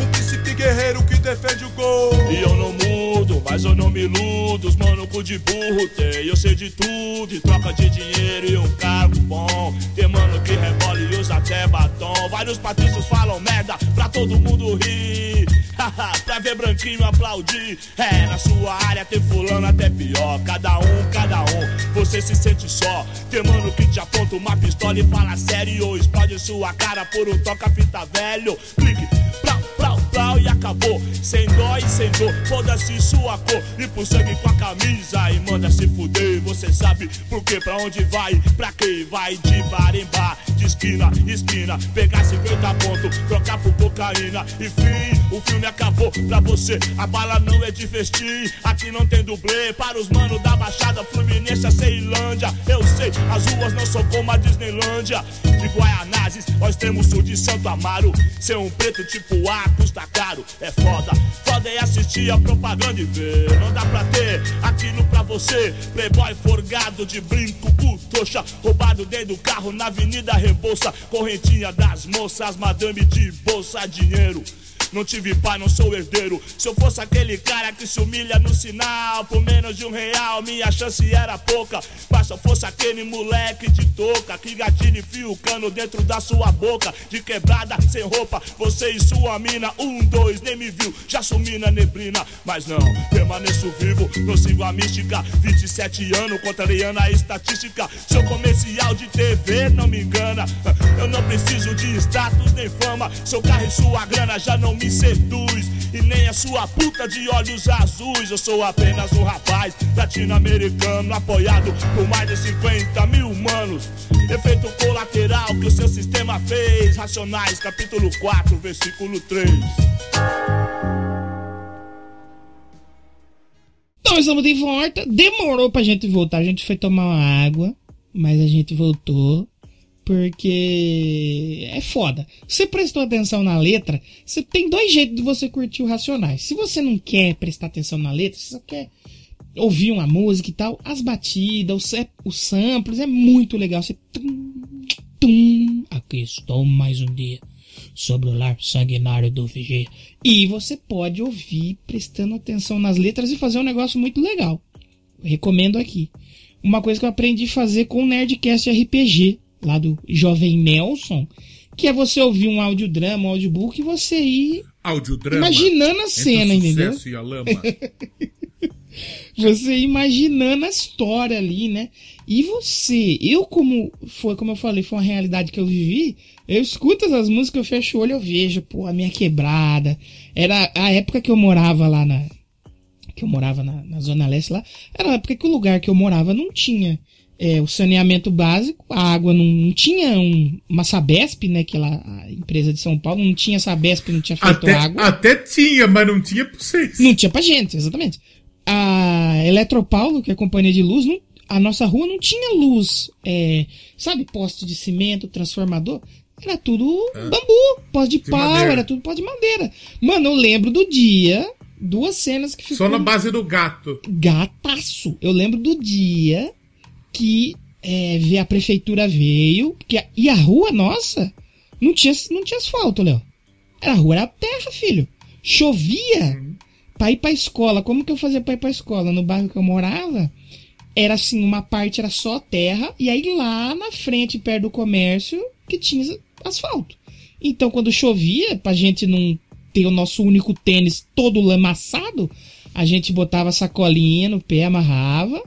Um príncipe guerreiro que defende o gol. E eu não mudo, mas eu não me iludo. Os mano cu de burro tem, eu sei de tudo. E troca de dinheiro e um cargo bom. Tem mano que rebola e usa até batom. Vários patrícios falam merda pra todo mundo rir. pra ver branquinho aplaudir. É, na sua área tem fulano até pior. Cada um, cada um, você se sente só. Tem mano que te aponta uma pistola e fala sério. Explode sua cara por um toca-fita velho. Clique, plau, plau, plau e acabou. Sem dó e sem dor, foda-se sua cor. Limpa o sangue com a camisa e manda se fuder. Você sabe por que, pra onde vai, pra que vai de bar em bar, de esquina, esquina. Pegar 50 pontos, trocar por cocaína. Enfim, o filme acabou pra você. A bala não é de festim, aqui não tem dublê. Para os manos da Baixada Fluminense, a Ceilândia. Eu sei, as ruas não são como a Disneylândia. De Guaianazes ao extremo sul de Santo Amaro. Ser um preto tipo A custa caro, é foda. Foda é assistir a propaganda e ver. Não dá pra ter aquilo pra você. Playboy forgado de brinco, cu. Roubado dentro do carro na Avenida Rebouça. Correntinha das moças, madame de bolsa, dinheiro. Não tive pai, não sou herdeiro. Se eu fosse aquele cara que se humilha no sinal, por menos de um real, minha chance era pouca. Mas se eu fosse aquele moleque de touca, que gatilho e fio cano dentro da sua boca, de quebrada, sem roupa, você e sua mina, um, dois, nem me viu, já sumi na neblina. Mas não, permaneço vivo, não sigo a mística. 27 anos, contrariando a estatística. Seu comercial de TV não me engana. Eu não preciso de status nem fama. Seu carro e sua grana já não me seduz. E nem a sua puta de olhos azuis. Eu sou apenas um rapaz latino-americano, apoiado por mais de 50 mil humanos. Efeito colateral que o seu sistema fez. Racionais, capítulo 4, versículo 3. Então estamos de volta. Demorou pra gente voltar. A gente foi tomar uma água, mas a gente voltou. Porque é foda. Você prestou atenção na letra, você tem dois jeitos de você curtir o Racionais. Se você não quer prestar atenção na letra, você só quer ouvir uma música e tal, as batidas, os, os samples, é muito legal. Você. Tum, tum, aqui estou mais um dia sobre o lar sanguinário do VG. E você pode ouvir prestando atenção nas letras e fazer um negócio muito legal. recomendo aqui. Uma coisa que eu aprendi a fazer com o Nerdcast RPG, lá do Jovem Nelson, que é você ouvir um audiodrama, um audiobook e você ir Audiodrama. imaginando a cena, entendeu? E a lama. Você imaginando a história ali, né? E você, eu como foi, como eu falei, foi uma realidade que eu vivi, eu escuto essas músicas, eu fecho o olho, eu vejo, pô, a minha quebrada. Era a época que eu morava lá na que eu morava na, na zona leste lá, era a época que o lugar que eu morava não tinha é, o saneamento básico, a água não, não tinha um, uma Sabesp, né, que a empresa de São Paulo não tinha Sabesp, não tinha feito Até, água. até tinha, mas não tinha pra vocês. Não tinha pra gente, exatamente. A Eletropaulo, que é a companhia de luz, não- a nossa rua não tinha luz, é, sabe, poste de cimento, transformador. era tudo bambu, pós de, De pau, madeira. era tudo pó de madeira. Mano, eu lembro do dia, duas cenas que ficou Só na base do gato. gataço. Eu lembro do dia que é, vê- a prefeitura veio, porque a- e a rua nossa não tinha, não tinha asfalto, Léo. Era a rua, era terra, filho. Chovia pra ir pra escola. Como que eu fazia pra ir pra escola? No bairro que eu morava, era assim, uma parte era só terra, e aí lá na frente, perto do comércio, que tinha asfalto. Então, quando chovia, pra gente não ter o nosso único tênis todo lamaçado, a gente botava sacolinha no pé, amarrava,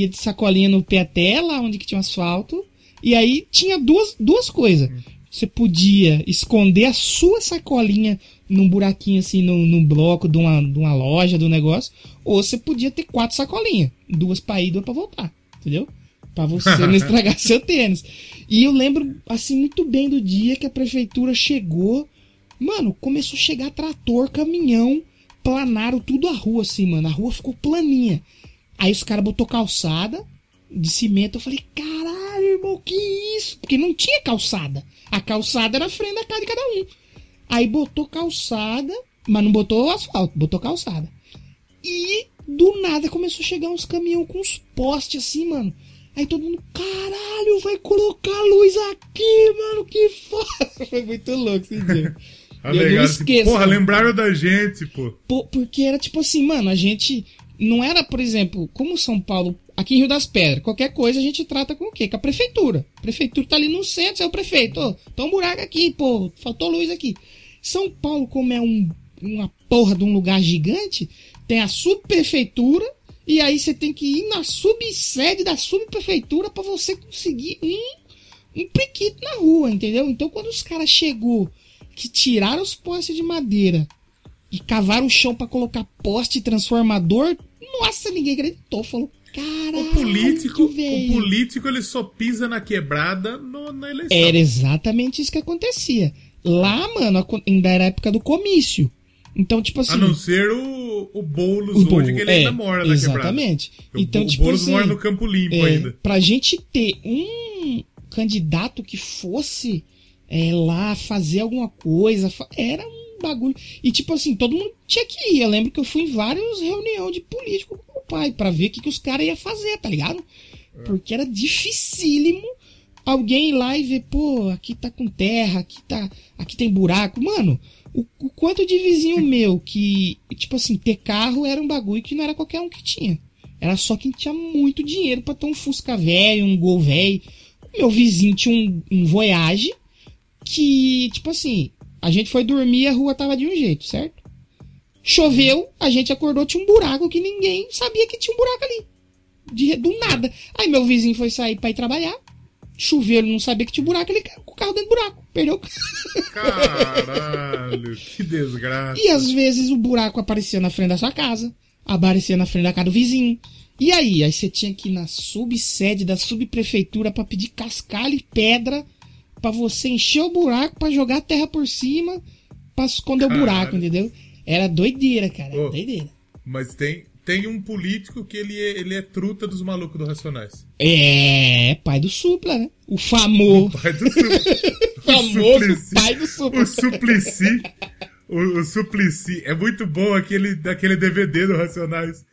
ia de sacolinha no pé até lá onde que tinha asfalto, e aí tinha duas, duas coisas. Você podia esconder a sua sacolinha num buraquinho assim, num, num bloco de uma, de uma loja, do negócio, ou você podia ter quatro sacolinhas, duas pra ir e duas pra voltar, entendeu? Pra você não estragar seu tênis. E eu lembro, assim, muito bem do dia que a prefeitura chegou. Mano, começou a chegar trator, caminhão, planaram tudo a rua, assim, mano. A rua ficou planinha. Aí os caras botou calçada de cimento. Eu falei, caralho, irmão, que isso? Porque não tinha calçada. A calçada era a frente da casa de cada um. Aí botou calçada, mas não botou asfalto, botou calçada. E do nada começou a chegar uns caminhão com uns postes assim, mano. Aí todo mundo, caralho, vai colocar luz aqui, mano, que foda. Foi muito louco esse dia. Tá Eu não ligado? Tipo, esqueço, Porra, lembraram da gente, pô. Pô, porque era tipo assim, mano, a gente não era, por exemplo, como São Paulo, aqui em Rio das Pedras, qualquer coisa a gente trata com o quê? Com a prefeitura. A prefeitura tá ali no centro, é o prefeito. Ô, tá um buraco aqui, pô, faltou luz aqui. São Paulo, como é um, uma porra de um lugar gigante, tem a subprefeitura e aí você tem que ir na subsede da subprefeitura pra você conseguir um, um priquito na rua, entendeu? Então quando os caras chegou que tiraram os postes de madeira e cavaram o chão pra colocar poste transformador, nossa, ninguém acreditou. Falou, caralho, O político, velho." o político, ele só pisa na quebrada no- na eleição. Era exatamente isso que acontecia. Lá, mano, ainda era a época do comício. Então, tipo assim. A não ser o, o Boulos o hoje, Bolo- que ele é, ainda mora na quebrada. Exatamente. O, Então, o tipo Boulos assim, mora no Campo Limpo é, ainda. Pra gente ter um candidato que fosse é, lá fazer alguma coisa, era um bagulho. E tipo assim, todo mundo tinha que ir. Eu lembro que eu fui em várias reuniões de político com o pai pra ver o que, que os caras iam fazer, tá ligado? Porque era dificílimo alguém ir lá e ver, pô, aqui tá com terra, aqui tá. Aqui tem buraco. Mano, o, o quanto de vizinho meu que, tipo assim, ter carro era um bagulho que não era qualquer um que tinha. Era só quem tinha muito dinheiro pra ter um Fusca velho, um Gol velho. Meu vizinho tinha um, um Voyage que, tipo assim, a gente foi dormir e a rua tava de um jeito, certo? Choveu, a gente acordou, tinha um buraco que ninguém sabia que tinha um buraco ali. De, do nada. Aí meu vizinho foi sair pra ir trabalhar. Choveu, ele não sabia que tinha um buraco, ele caiu com o carro dentro do buraco. Perdeu o carro. Caralho, que desgraça. E às vezes o buraco aparecia na frente da sua casa, aparecia na frente da casa do vizinho. E aí? Aí você tinha que ir na subsede da subprefeitura pra pedir cascalho e pedra pra você encher o buraco, pra jogar terra por cima, pra esconder o Caralho. buraco, entendeu? Era doideira, cara. Ô. Doideira. Mas tem, tem um político que ele é, ele é truta dos malucos do Racionais. É, pai do Supla, né? O famoso, Pai do Su- famoso Suplicy. pai do Supla. O Suplicy. O, o Suplicy. É muito bom aquele, daquele DVD do Racionais.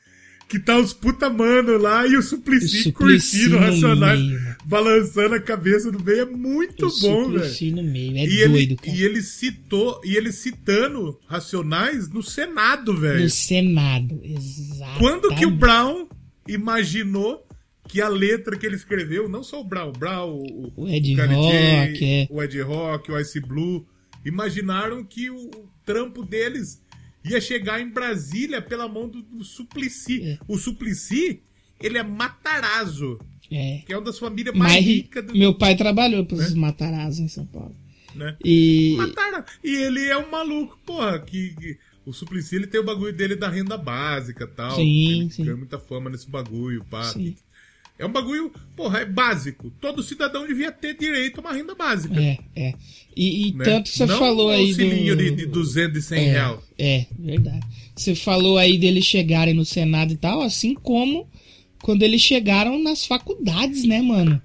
Que tá os puta mano lá e o Suplicy, O Suplicy curtindo o Racionais, balançando a cabeça no meio. É muito O bom, velho. No meio, é E ele, doido, cara. e ele citou, e ele citando Racionais no Senado, velho. No Senado, exato. Quando que o Brown imaginou que a letra que ele escreveu, não só o Brown, o Brown, o, O Ed Kanye Rock, J, é. o Ed Rock, o Ice Blue, imaginaram que o, o trampo deles ia chegar em Brasília pela mão do, do Suplicy. É. O Suplicy, ele é Matarazzo, É. que é uma das famílias mais Mas ricas do meu pai trabalhou para os Matarazzo em São Paulo. né? E Mataram. E ele é um maluco, porra, que, que- o Suplicy ele tem o bagulho dele da renda básica e tal. Sim, ele sim. ganha muita fama nesse bagulho, pá. Sim. É um bagulho, porra, é básico. Todo cidadão devia ter direito a uma renda básica. é, é. E, e né? tanto que você Não falou um aí auxilinho do de, de 200 e 100 é, reais. É, verdade. Você falou aí deles chegarem no Senado e tal, assim como quando eles chegaram nas faculdades, né, mano?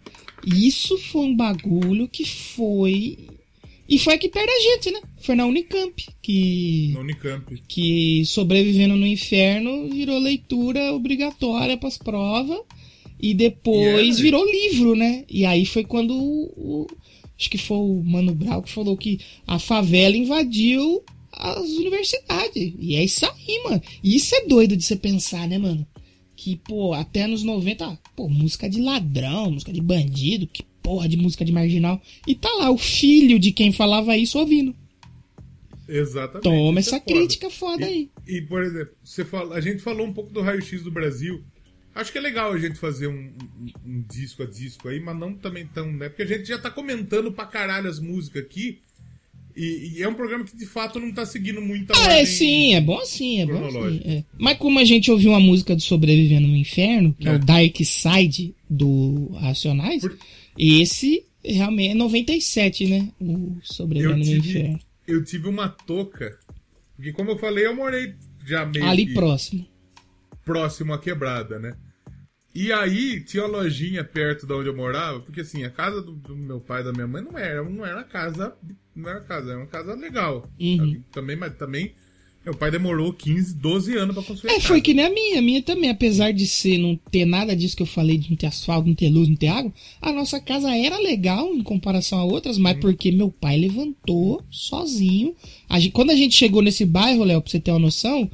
Isso foi um bagulho que foi E foi aqui perto da gente, né? Foi na Unicamp, que, No Unicamp. que Sobrevivendo no Inferno virou leitura obrigatória pras provas. E depois E era, virou livro, né? E aí foi quando o, Acho que foi o Mano Brown que falou que a favela invadiu as universidades. E é isso aí, mano. E isso é doido de você pensar, né, mano? Que, pô, até nos 90, pô, música de ladrão, música de bandido, que porra de música de marginal. E tá lá o filho de quem falava isso ouvindo. Exatamente. Toma Isso essa é foda. crítica foda aí. E, por exemplo, você fala, a gente falou um pouco do raio-x do Brasil. Acho que é legal a gente fazer um, um- um disco a disco aí, mas não também tão, né? Porque a gente já tá comentando pra caralho as músicas aqui. E, e é um programa que de fato não tá seguindo muita Ah, é sim, é bom assim, é bom assim. cronológica. é. Mas como a gente ouviu uma música do Sobrevivendo no Inferno, que é, É. o Dark Side do Racionais, Por- esse realmente é 97, né? O Sobrevivendo Eu no tive, Inferno. eu tive uma touca. Porque, como eu falei, eu morei já meio Ali que próximo. Próximo à quebrada, né? E aí tinha uma lojinha perto de onde eu morava, porque assim, a casa do, do meu pai e da minha mãe não era, não era casa, não era casa, era uma casa legal. Uhum. Também, mas também meu pai demorou 15, 12 anos pra construir É, foi que nem a minha. A minha também, apesar de ser não ter nada disso que eu falei, de não ter asfalto, não ter luz, não ter água, a nossa casa era legal em comparação a outras, mas Uhum. porque meu pai levantou sozinho. A gente- quando a gente chegou nesse bairro, Léo, pra você ter uma noção,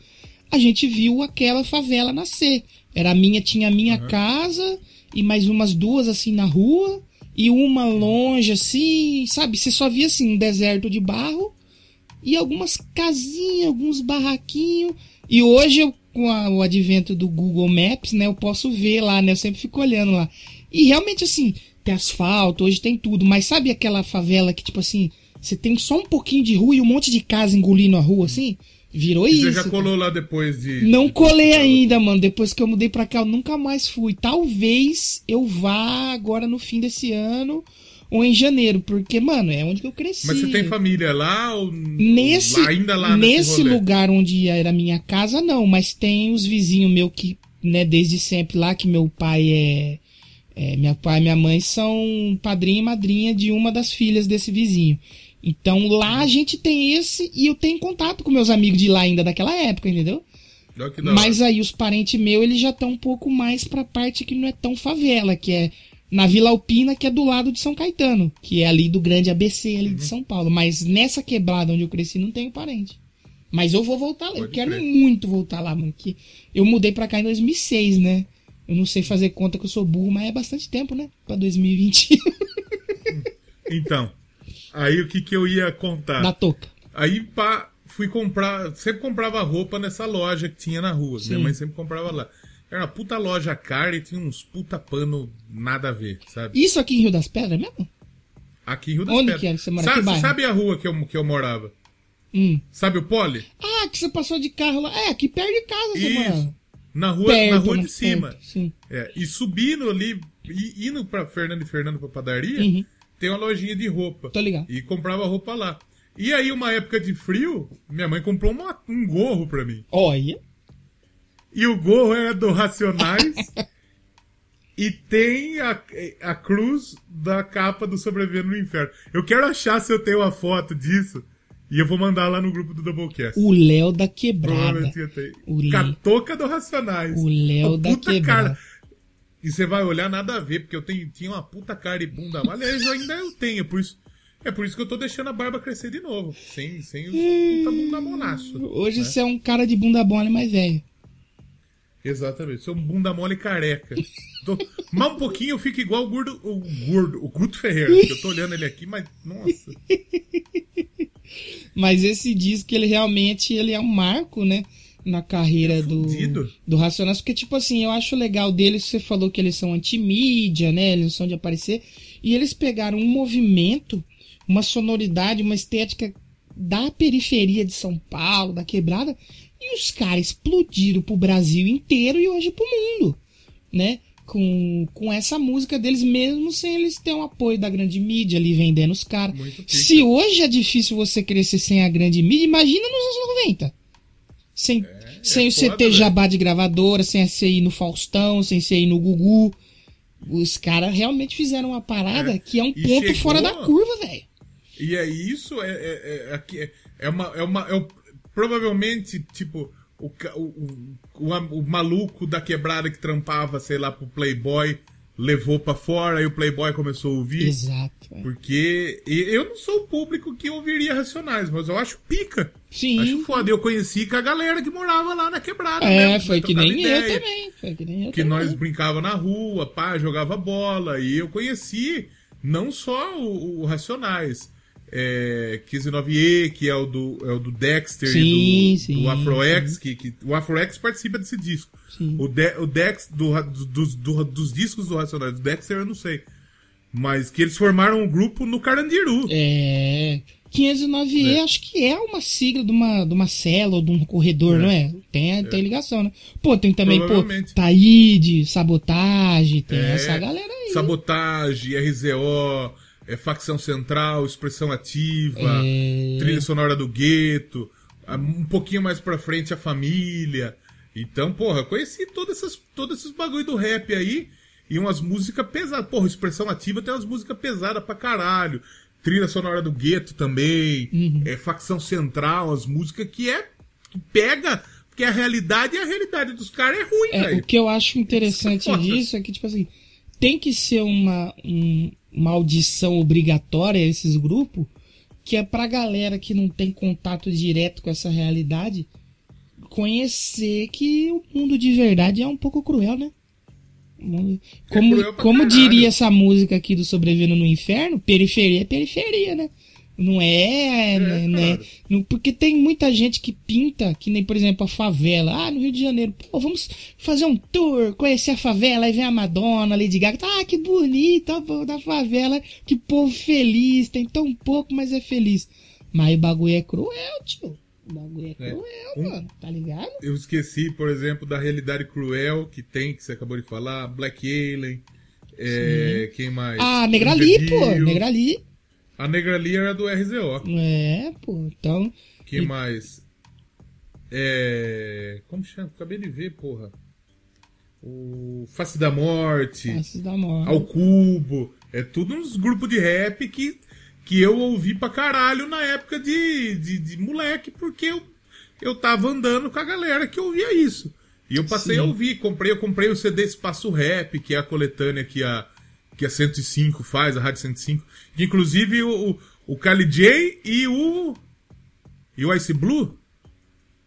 a gente viu aquela favela nascer. Era a minha, tinha a minha casa e mais umas duas assim na rua e uma longe assim, sabe? Você só via assim um deserto de barro e algumas casinhas, alguns barraquinhos. E hoje, eu, com a- o advento do Google Maps, né, eu posso ver lá, né? Eu sempre fico olhando lá. E realmente, assim, tem asfalto, hoje tem tudo. Mas sabe aquela favela que, tipo assim, você tem só um pouquinho de rua e um monte de casa engolindo a rua, assim? Virou isso. Você já colou lá depois de. Não colei ainda, mano. Depois que eu mudei pra cá, eu nunca mais fui. Talvez eu vá agora no fim desse ano ou em janeiro, porque, mano, é onde eu cresci. Mas você tem família lá ou Nesse, lá- ainda lá nesse rolê? lugar onde era minha casa, não, mas tem os vizinhos meus que, né, desde sempre lá, que meu pai é. é, meu pai e minha mãe são padrinho e madrinha de uma das filhas desse vizinho. Então lá a gente tem esse e eu tenho contato com meus amigos de lá ainda daquela época, entendeu? Mas aí os parentes meus, eles já estão um pouco mais pra parte que não é tão favela, que é na Vila Alpina, que é do lado de São Caetano, que é ali do grande ABC ali Uhum. de São Paulo. Mas nessa quebrada onde eu cresci, não tenho parente. Mas eu vou voltar lá. Eu Pode quero crer. muito voltar lá, mano. Que eu mudei pra cá em 2006, né? Eu não sei fazer conta que eu sou burro, mas é bastante tempo, né? Pra 2020. Então, aí o que que eu ia contar? da touca. Aí pá, fui comprar, sempre comprava roupa nessa loja que tinha na rua. Minha Sim. mãe sempre comprava lá. Era uma puta loja cara e tinha uns puta pano nada a ver, sabe? Isso aqui em Rio das Pedras mesmo? Aqui em Rio das Onde Pedras. que é que você mora? Sabe, bairro? sabe a rua que eu, que eu morava? Hum. Sabe o Poli? Ah, que você passou de carro lá. É, aqui perto de casa você Isso. mora. Na rua, Perto, na rua né? de cima. Perto, sim. É, e subindo ali, indo pra Fernando e Fernando pra padaria, Uhum. Tem uma lojinha de roupa. Tô ligado. E comprava roupa lá. E aí, uma época de frio, minha mãe comprou uma- um gorro pra mim. Olha. E o gorro era do Racionais. e tem a, a cruz da capa do Sobrevivendo no Inferno. Eu quero achar se eu tenho uma foto disso. E eu vou mandar lá no grupo do Doublecast. O Léo da quebrada. Provavelmente eu tenho. O Léo- Catoca do Racionais. O Léo da puta quebrada. cara. E você vai olhar nada a ver, porque eu tenho, tinha uma puta cara e bunda. Aliás, ainda eu tenho, por isso. É por isso que eu tô deixando a barba crescer de novo. Sem, sem os puta bunda molaço. Hoje né? você é um cara de bunda mole mais velho. Exatamente, sou um bunda mole careca. Tô... Um pouquinho eu fico igual o gordo, o gordo, o Guto Ferreira. que Eu tô olhando ele aqui, mas nossa. Mas esse disco, ele realmente ele é um marco, né? Na carreira do, fudido. do Racionais. Porque, tipo assim, eu acho legal deles, você falou que eles são anti-mídia, né? Eles não são de aparecer. E eles pegaram um movimento, uma sonoridade, uma estética da periferia de São Paulo, da quebrada, e os caras explodiram pro Brasil inteiro e hoje pro mundo, né? Com, com essa música deles, mesmo sem eles terem o apoio da grande mídia ali vendendo os caras. Se hoje é difícil você crescer sem a grande mídia, imagina nos anos 90. Sem, sem é você foda, ter velho. jabá de gravadora, sem ir no Faustão, sem ir no Gugu. Os caras realmente fizeram uma parada É. que é um ponto chegou- fora da curva, velho. E é isso, é, é, é, é, é uma. É uma é o- provavelmente, tipo, o, o, o, o, o maluco da quebrada que trampava, sei lá, pro Playboy, levou pra fora e o Playboy começou a ouvir. Exato. é. Porque eu não sou o público que ouviria Racionais, mas eu acho pica. Sim. Acho foda. Eu conheci com a galera que morava lá na quebrada. É, mesmo, foi que nem eu ideia. também. Foi que nem eu Que também. nós brincava na rua, pá, jogava bola. E eu conheci não só o, o Racionais. É, 159E, que é o do, é o do Dexter Sim, e do, sim, do Afroex, que, que o Afroex participa desse disco. Sim. O, De, o Dex do, do- dos, do- dos discos do Racionais, do Dexter eu não sei. Mas que eles formaram um grupo no Carandiru. É. 509E acho que é uma sigla de uma, de uma cela ou de um corredor, não é? Tem, tem ligação, né? Pô, tem também, pô. Taíde, Sabotagem, tem É, essa galera aí. Sabotagem, RZO, é, Facção Central, Expressão Ativa, É. Trilha Sonora do Gueto, um pouquinho mais pra frente a Família. Então, porra, eu conheci todos esses, todos esses bagulho do rap aí e umas músicas pesadas. Porra, Expressão Ativa tem umas músicas pesadas pra caralho. Trilha Sonora do Gueto também, Uhum. é, Facção Central, as músicas que é. que pega. Porque a realidade e a realidade dos caras é ruim, É, o que eu acho interessante é disso é que, tipo assim, tem que ser uma, um- uma audição obrigatória esses grupos, que é pra galera que não tem contato direto com essa realidade conhecer que o mundo de verdade é um pouco cruel, né? Mundo- Como, cruel pra como diria essa música aqui do Sobrevivendo no Inferno, periferia é periferia, né? Não é, né, né? claro. Não- porque tem muita gente que pinta, que nem, por exemplo, a favela. Ah, no Rio de Janeiro, pô, vamos fazer um tour, conhecer a favela, aí vem a Madonna, Lady Gaga. Ah, que bonita, o povo da favela, que povo feliz, tem tão pouco, mas é feliz. Mas o bagulho é cruel, tio. O bagulho é É. cruel, Um- mano, tá ligado? Eu esqueci, por exemplo, da realidade cruel que tem, que você acabou de falar, Black Alien, é, quem mais? Ah, Negrali, pô, Negrali. A Negrali era do RZO. É, pô, então. Quem mais? É... Como chama? Acabei de ver, porra. O Face da Morte, Faces da morte. Ao Cubo. É tudo uns grupos de rap que, que eu ouvi pra caralho na época de, de, de moleque, porque eu, eu tava andando com a galera que ouvia isso. E eu passei Sim. a ouvir, comprei, eu comprei o CD Espaço Rap, que é a coletânea que a, que a 105 faz, a Rádio 105. Que inclusive o, o, o Kali J e o. E o Ice Blue,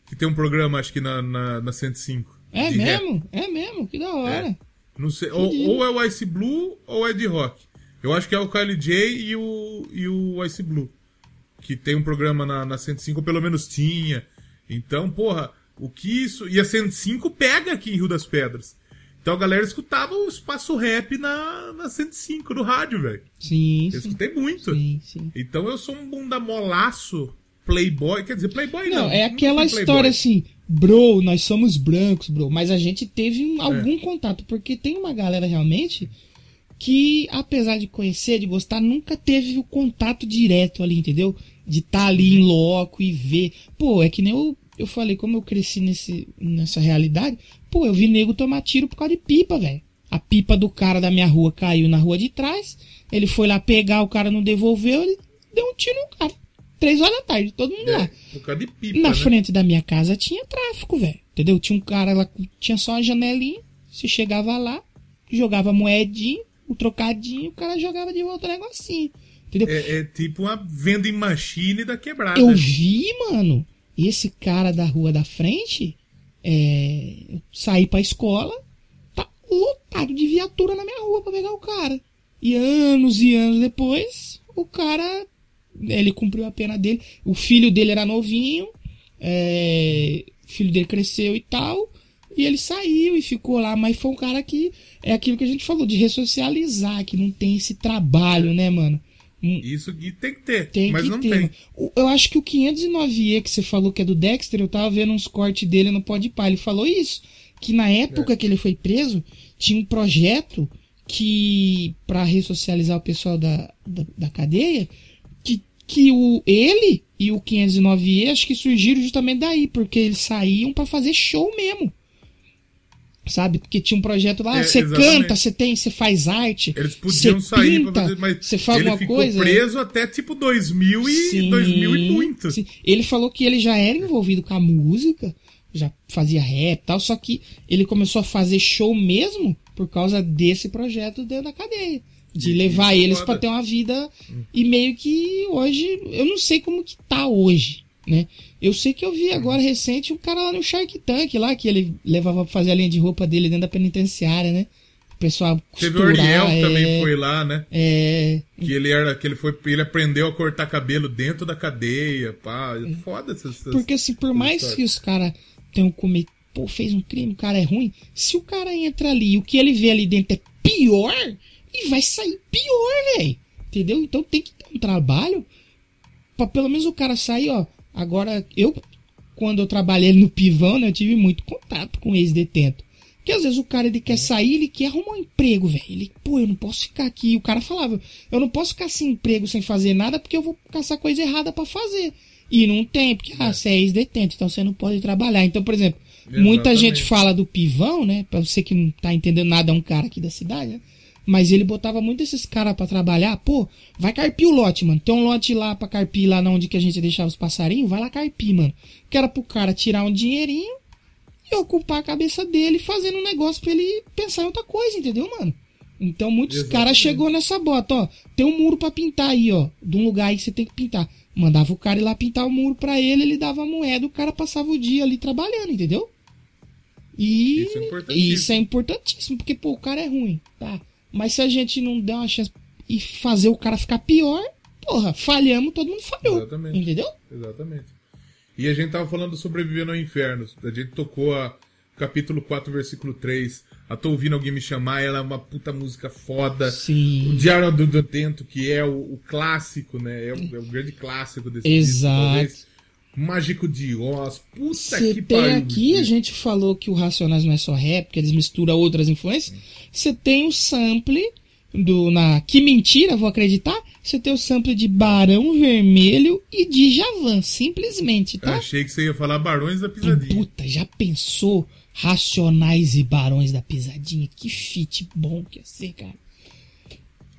que tem um programa, acho que na, na, na 105. É de rap. mesmo? É mesmo, que da hora. Não sei, ou, ou é o Ice Blue ou é de rock. Eu acho que é o Kylie J e o, e o Ice Blue. Que tem um programa na, na 105, ou pelo menos tinha. Então, porra, o que isso. E a 105 pega aqui em Rio das Pedras. Então a galera escutava o espaço rap na, na 105 do rádio, velho. Sim, Eu escutei muito. Sim, sim. Então eu sou um bunda molaço, playboy. Quer dizer, playboy não. Não, é aquela história assim, bro, nós somos brancos, bro. Mas a gente teve É. um- algum contato, porque tem uma galera realmente que, apesar de conhecer, de gostar, nunca teve o contato direto ali, entendeu? De estar ali em loco e ver. Pô, é que nem eu, eu falei, como eu cresci nesse, nessa realidade, pô, eu vi nego tomar tiro por causa de pipa, velho. A pipa do cara da minha rua caiu na rua de trás, ele foi lá pegar, o cara não devolveu, ele deu um tiro no cara. Três horas da tarde, todo mundo lá. É, por causa de pipa. Na né? frente da minha casa tinha tráfico, velho. Entendeu? Tinha um cara lá, tinha só uma janelinha. Você chegava lá, jogava moedinha, o trocadinho, o cara jogava de volta o negocinho. Entendeu? É, é tipo uma vending machine da quebrada. Eu vi, mano, esse cara da rua da frente, é, saí pra escola, tá lotado de viatura na minha rua pra pegar o cara. E anos e anos depois, o cara, ele cumpriu a pena dele. O filho dele era novinho, é, o filho dele cresceu e tal, e ele saiu e ficou lá. Mas foi um cara que, é aquilo que a gente falou, de ressocializar, que não tem esse trabalho, né, mano? Isso que tem que ter, tem mas que não ter. tem. Eu acho que o 509E que você falou que é do Dexter, eu tava vendo uns cortes dele no Podpah. Ele falou isso. Que na época que ele foi preso, tinha um projeto que, pra ressocializar o pessoal da, da, da cadeia, que, que o, ele e o 509E acho que surgiram justamente daí, porque eles saíam pra fazer show mesmo. Sabe? Porque tinha um projeto lá, É, você exatamente. canta, você tem, você faz arte, Eles podiam você sair pinta, pra fazer, mas você faz ele alguma ficou coisa. preso até tipo 2000 e Sim, 2000 e muito. sim. Ele falou que ele já era envolvido com a música, já fazia rap e tal, só que ele começou a fazer show mesmo por causa desse projeto dentro da cadeia. De levar isso eles pra ter uma vida. E meio que hoje. Eu não sei como que tá hoje, né? Eu sei que eu vi agora recente um cara lá no Shark Tank lá, que ele levava pra fazer a linha de roupa dele dentro da penitenciária, né? O pessoal Teve o costurar, Ariel é, também foi lá, né? É, Que ele era, que ele foi, ele aprendeu a cortar cabelo dentro da cadeia, pá. Foda essas, Porque assim, por mais que os caras tenham cometido, pô, fez um crime, o cara é ruim, se o cara entra ali e o que ele vê ali dentro é pior, ele vai sair pior, velho. Entendeu? Então tem que ter um trabalho pra pelo menos o cara sair, ó. Agora, eu, quando eu trabalhei no pivão, né, eu tive muito contato com ex-detento. Porque às vezes o cara ele quer sair, ele quer arrumar um emprego, velho. Ele, pô, eu não posso ficar aqui. O cara falava, eu não posso ficar sem emprego, sem fazer nada, porque eu vou caçar coisa errada pra fazer. E não tem, porque ah, você é ex-detento, então você não pode trabalhar. Então, por exemplo, muita Exatamente. gente fala do pivão, né? Pra você que não tá entendendo nada, é um cara aqui da cidade, né? Mas ele botava muito esses caras pra trabalhar. Pô, vai carpir o lote, mano. Tem um lote lá pra carpir, lá onde que a gente deixava os passarinhos. Vai lá carpir, mano. Que era pro cara tirar um dinheirinho e ocupar a cabeça dele fazendo um negócio pra ele pensar em outra coisa, entendeu, mano? Então muitos caras chegou nessa bota, ó. Tem um muro pra pintar aí, ó. De um lugar aí que você tem que pintar. Mandava o cara ir lá pintar o muro pra ele, ele dava a moeda, o cara passava o dia ali trabalhando, entendeu? E Isso é importantíssimo. isso é importantíssimo, porque, pô, o cara é ruim, tá? Mas se a gente não der uma chance e fazer o cara ficar pior, porra, falhamos, todo mundo falhou. Exatamente. Entendeu? Exatamente. E a gente tava falando do Sobrevivendo ao Inferno. A gente tocou a capítulo 4, versículo 3. A Tô Ouvindo Alguém Me Chamar, ela é uma puta música foda. O Sim. Diário do Detento, que é o, o clássico, né? É o, é o grande clássico desse Exato. disco, talvez. Mágico de Oz. Puta Você que tem pariu. aqui, a gente falou que o Racionais não é só rap, que eles misturam outras influências. Você tem o sample do. Na Que Mentira, vou acreditar. Você tem o sample de Barão Vermelho e de Javan, simplesmente, tá? Achei que você ia falar Barões da Pisadinha. puta, já pensou Racionais e Barões da Pisadinha? Que fit bom que ia ser, cara.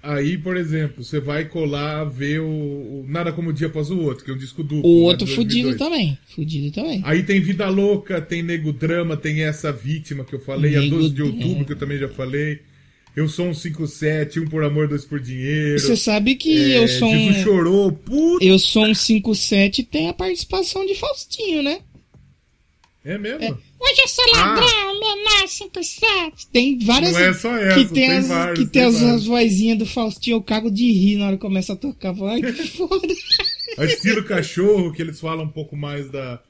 Aí, por exemplo, você vai colar ver o, o Nada Como o Dia Após o Outro, que é um disco duplo. O lá outro fudido 2002. também. Fudido também. Aí tem Vida Louca, tem Nego Drama, tem essa vítima que eu falei, a Nego 12 de outubro, que eu também já falei. Eu sou um 57, um por amor, dois por dinheiro. Você sabe que É, eu sou Jesus um. chorou, puta. Eu sou um 57 e tem a participação de Faustinho, né? É mesmo? É. Hoje eu sou ladrão, menor 57. Tem várias. Não é só essa, que tem, tem as, vários, que tem, tem as, as vozinhas do Faustinho, eu cago de rir na hora que começa a tocar. Ai, que foda. A estilo cachorro, que eles falam um pouco mais da,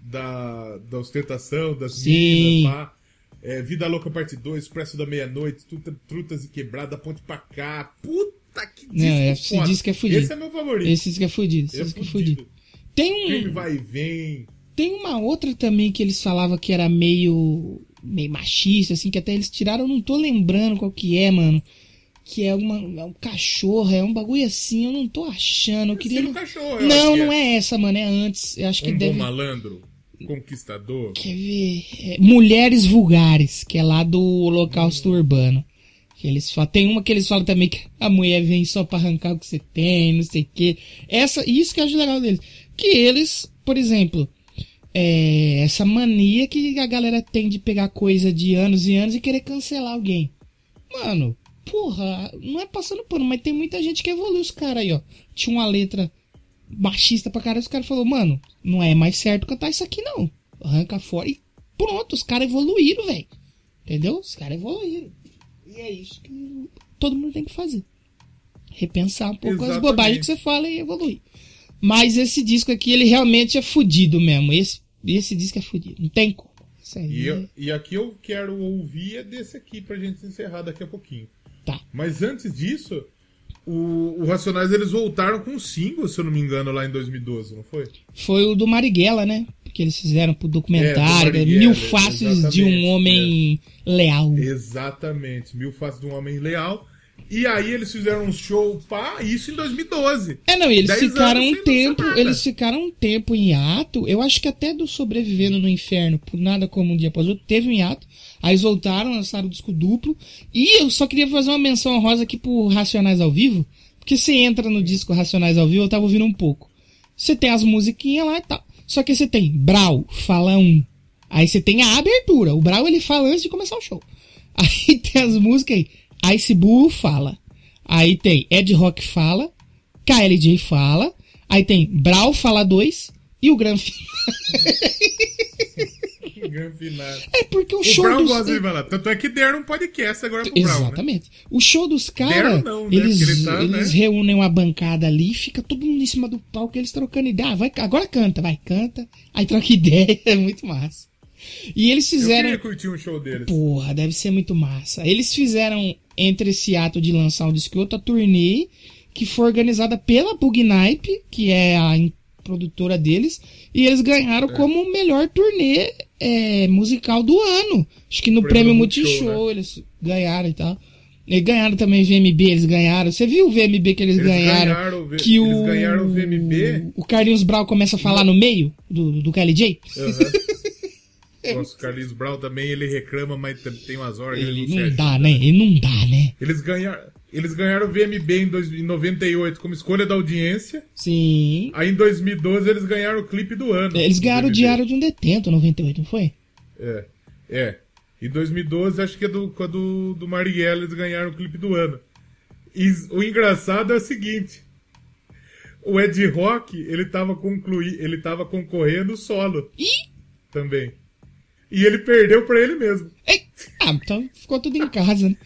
da, da ostentação, das Sim. pá. É, Vida Louca Parte 2, Expresso da Meia-Noite, Truta- Trutas e Quebrada, Ponte pra cá. Puta que disco Não, esse foda. disco é fudido. Esse é meu favorito. Esse disco é fudido. Esse é disco é fudido. fudido. Tem Crime um. vai e vem. Tem uma outra também que eles falavam que era meio. meio machista, assim, que até eles tiraram, eu não tô lembrando qual que é, mano. Que é, uma, é um cachorro, é um bagulho assim, eu não tô achando. Eu queria. Estilo cachorro, eu Não, que não é essa, mano, é antes. Eu acho que Um bom deve. malandro, conquistador. Quer ver? É, Mulheres Vulgares, que é lá do Holocausto Urbano. Que eles falam, tem uma que eles falam também que a mulher vem só pra arrancar o que você tem, não sei o quê. Essa, isso que eu acho legal deles. Que eles, por exemplo, é, essa mania que a galera tem de pegar coisa de anos e anos e querer cancelar alguém. Mano, porra, não é passando pano, mas tem muita gente que evoluiu os caras aí, ó. Tinha uma letra machista pra caralho, os caras falaram, mano, não é mais certo cantar isso aqui não. Arranca fora e pronto, os caras evoluíram, velho. Entendeu? Os caras evoluíram. E é isso que todo mundo tem que fazer. Repensar um pouco as Exatamente. bobagens que você fala e evoluir. Mas esse disco aqui, ele realmente é fudido mesmo. Esse, esse disco é fudido. Não tem como. E, é- eu- e aqui eu quero ouvir é desse aqui pra gente encerrar daqui a pouquinho. Tá. Mas antes disso, o, o Racionais eles voltaram com um single, se eu não me engano, lá em 2012, não foi? Foi o do Marighella, né? Porque eles fizeram pro É, documentário, do né? Marighella, Mil Faces de um Homem Leal. Exatamente. Mil Faces de um Homem Leal. E aí eles fizeram um show, pá, isso em 2012. É, não, e eles ficaram um tempo, eles ficaram um tempo em hiato. Eu acho que até do Sobrevivendo no Inferno, por nada como um dia após outro, teve um hiato. Aí eles voltaram, lançaram o disco duplo. E eu só queria fazer uma menção honrosa aqui pro Racionais ao Vivo. Porque você entra no disco Racionais ao Vivo, eu tava ouvindo um pouco. Você tem as musiquinhas lá e tal. Só que você tem Brau, fala um. Aí você tem a abertura. O Brau ele fala antes de começar o show. Aí tem as músicas aí. Ice Bull fala. Aí tem Ed Rock fala. KLJ fala. Aí tem Brau fala 2. E o Gran Final. Grande final. É porque o, O show Brown dos... gosta de falar. Tanto é que deram um podcast agora pro Brown, né? Exatamente. O show dos caras, né? eles, tá, eles né? reúnem uma bancada ali e fica todo mundo em cima do palco, eles trocando ideia. Ah, vai, agora canta, vai, canta. Aí troca ideia, é muito massa. E eles Eu fizeram. curtir um show deles. Porra, deve ser muito massa. Eles fizeram, entre esse ato de lançar um disco e outro, a turnê que foi organizada pela Bugnipe, que é a produtora deles, e eles ganharam É. como o melhor turnê é, musical do ano. Acho que no Prêmio Prêmio Multishow, Multishow eles ganharam e tal. E ganharam também VMB, eles ganharam. Você viu o VMB que eles, Eles ganharam? ganharam o V- que eles o, ganharam o VMB. O Carlinhos Brau começa a falar no meio do, do KLJ? Aham. Nossa, o Carlinhos Brown também, ele reclama, mas tem- umas horas ele Ele não, não dá, ajuda, né? Ele não dá, né? Eles ganharam, eles ganharam o VMB em, dois- em 98 como escolha da audiência. Sim. Aí em 2012 eles ganharam o clipe do ano. Eles ganharam o. Diário de um Detento, 98, não foi? É. É. Em 2012, acho que é do, do, do Marighella, eles ganharam o clipe do ano. E o engraçado é o seguinte. O Ed Rock, ele tava, concluí, ele tava concorrendo solo Ih! também. E ele perdeu pra ele mesmo. Ei! Ah, então ficou tudo em casa, né?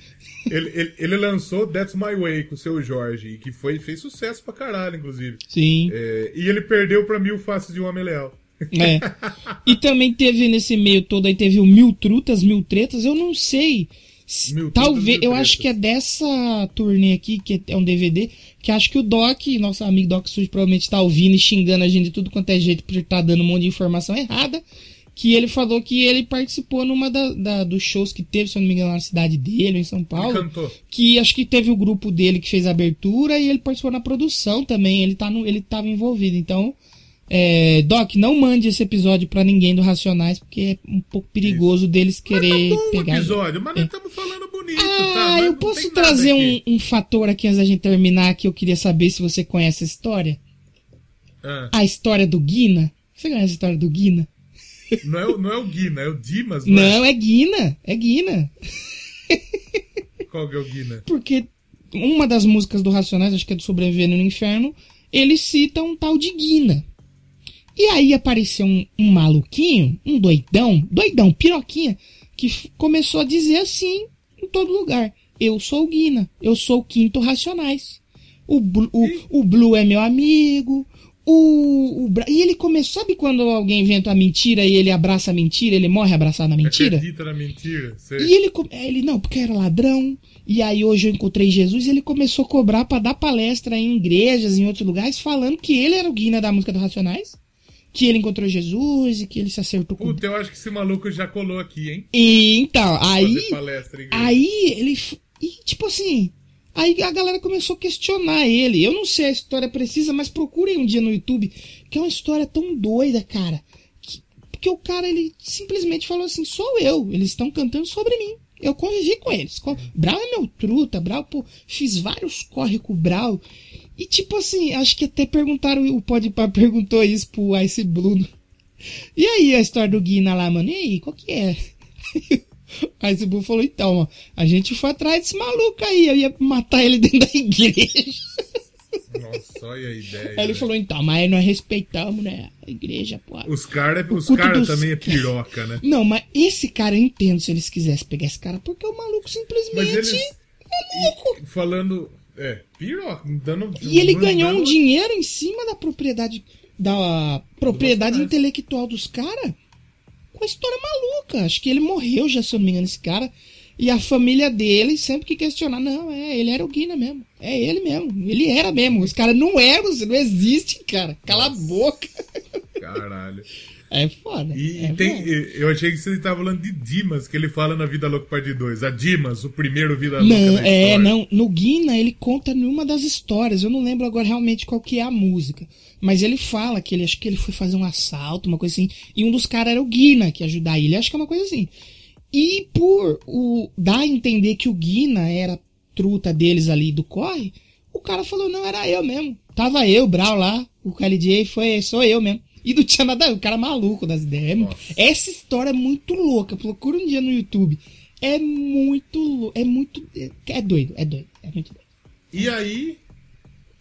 Ele, ele, ele lançou That's My Way com o seu Jorge, e que foi, fez sucesso pra caralho, inclusive. Sim. É, e ele perdeu pra Mil Faces de um Homem Leal. É. E também teve nesse meio todo aí, teve o Mil Trutas, Mil Tretas, eu não sei. se- Mil Talvez, eu acho que é dessa turnê aqui, que é um DVD, que acho que o Doc, nosso amigo Doc Sujo, provavelmente tá ouvindo e xingando a gente de tudo quanto é jeito por estar dando um monte de informação errada. Que ele falou que ele participou numa da, da- dos shows que teve, se eu não me engano, na cidade dele, em São Ele Paulo. cantou. que acho que teve o grupo dele que fez a abertura e ele participou na produção também. Ele, tá no, ele tava envolvido. Então, é, Doc, não mande esse episódio pra ninguém do Racionais, porque é um pouco perigoso deles Mas querer tá bom o pegar. episódio, mas nós estamos falando bonito, tá? Ah, Mas eu posso trazer um, um fator aqui antes da gente terminar que eu queria saber se você conhece a história. Ah, A história do Guina. Você conhece a história do Guina? não, é, o- não é o Guina, é o Dimas, não, Não, é Guina. É Guina. é? Qual que é o Guina? Porque uma das músicas do Racionais, acho que é do Sobrevivendo no Inferno, ele cita um tal de Guina. E aí apareceu um, um maluquinho, um doidão, doidão, piroquinha, que começou a dizer assim em todo lugar: Eu sou o Guina, eu sou o Quinto Racionais. O, Blu- o, o Blue é meu amigo. O, o E ele começou. Sabe quando alguém inventa uma mentira e ele abraça a mentira, ele morre abraçado na mentira? Acredita na mentira? Sei. E ele, ele, não, porque era ladrão. E aí hoje eu encontrei Jesus e ele começou a cobrar pra dar palestra em igrejas, em outros lugares, falando que ele era o Guina da música dos Racionais. Que ele encontrou Jesus e que ele se acertou com. Puta, eu acho que esse maluco já colou aqui, hein? E então, aí. Aí ele. E, tipo assim. Aí a galera começou a questionar ele. Eu não sei a história precisa, mas procurem um dia no YouTube, que é uma história tão doida, cara. que- porque o cara, ele simplesmente falou assim: sou eu. Eles estão cantando sobre mim. Eu convivi com eles. Brau é meu truta, Brau, pô, fiz vários corre com o Brau. E tipo assim, acho que até perguntaram, o Podpah perguntou isso pro Ice Blue. E aí a história do Guina lá, mano? E aí, qual que é? Aí esse Blue falou, então, ó, a gente foi atrás desse maluco aí, eu ia matar ele dentro da igreja. Nossa, olha a ideia. Aí ele né? falou, então, mas nós respeitamos, né, a igreja, pô. Os caras os cara dos- também é piroca, né? Não, mas esse cara, eu entendo se eles quisessem pegar esse cara, porque o maluco simplesmente eles. é louco. e- Falando. É, piroca, dando. E ele ganhou um dinheiro em cima da propriedade, da propriedade intelectual dos caras, com a história maluca. Acho que ele morreu já, se eu não me engano, esse cara. E a família dele sempre que questionar, não, é, ele era o Guina mesmo. É ele mesmo. Ele era mesmo. Os caras não eram, não existe, cara. Cala a boca. Caralho. É foda. E, é tem, foda. eu achei que você estava falando de Dimas, que ele fala na Vida Louca Parte 2. A Dimas, o primeiro Vida Louca Não, é, não. No Guina, ele conta numa das histórias. Eu não lembro agora realmente qual que é a música. Mas ele fala que ele acho que ele foi fazer um assalto, uma coisa assim. E um dos caras era o Guina que ia ajudar ele. Acho que é uma coisa assim. E por o dar a entender que o Guina era truta deles ali do corre, o cara falou, não, era eu mesmo. Tava eu, Brau lá, o KLJ foi, sou eu mesmo. E não tinha nada o cara é maluco das ideias. Nossa. Essa história é muito louca. Procura um dia no YouTube. É muito louco. É muito. É, é doido, é doido. É muito doido. E aí,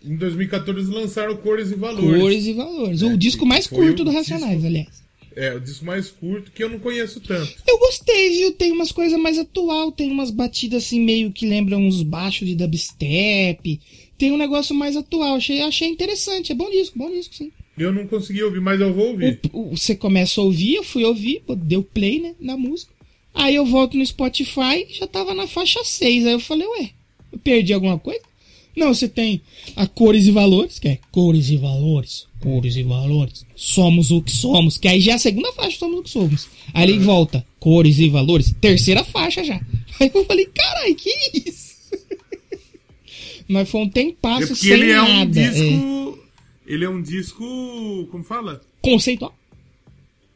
em 2014, eles lançaram Cores e Valores. Cores e valores. o disco mais curto do Racionais, disco- aliás. É, o disco mais curto, que eu não conheço tanto. Eu gostei, viu? Tem umas coisas mais atual, tem umas batidas assim meio que lembram uns baixos de dubstep. Tem um negócio mais atual. Achei, achei interessante. É bom disco, bom disco, sim. Eu não consegui ouvir, mas eu vou ouvir. O- o- você começa a ouvir, eu fui ouvir, deu play, né, na música. Aí eu volto no Spotify, já tava na faixa 6. Aí eu falei, ué, eu perdi alguma coisa? Não, você tem a cores e valores, que é cores e valores, cores e valores. Somos o que somos, que aí já é a segunda faixa, somos o que somos. Aí ele volta, cores e valores, terceira faixa já. Aí eu falei, carai, que isso? Mas foi um É tempasso porque sem ele é um nada. é. Ele é um disco. Como fala? Conceitual.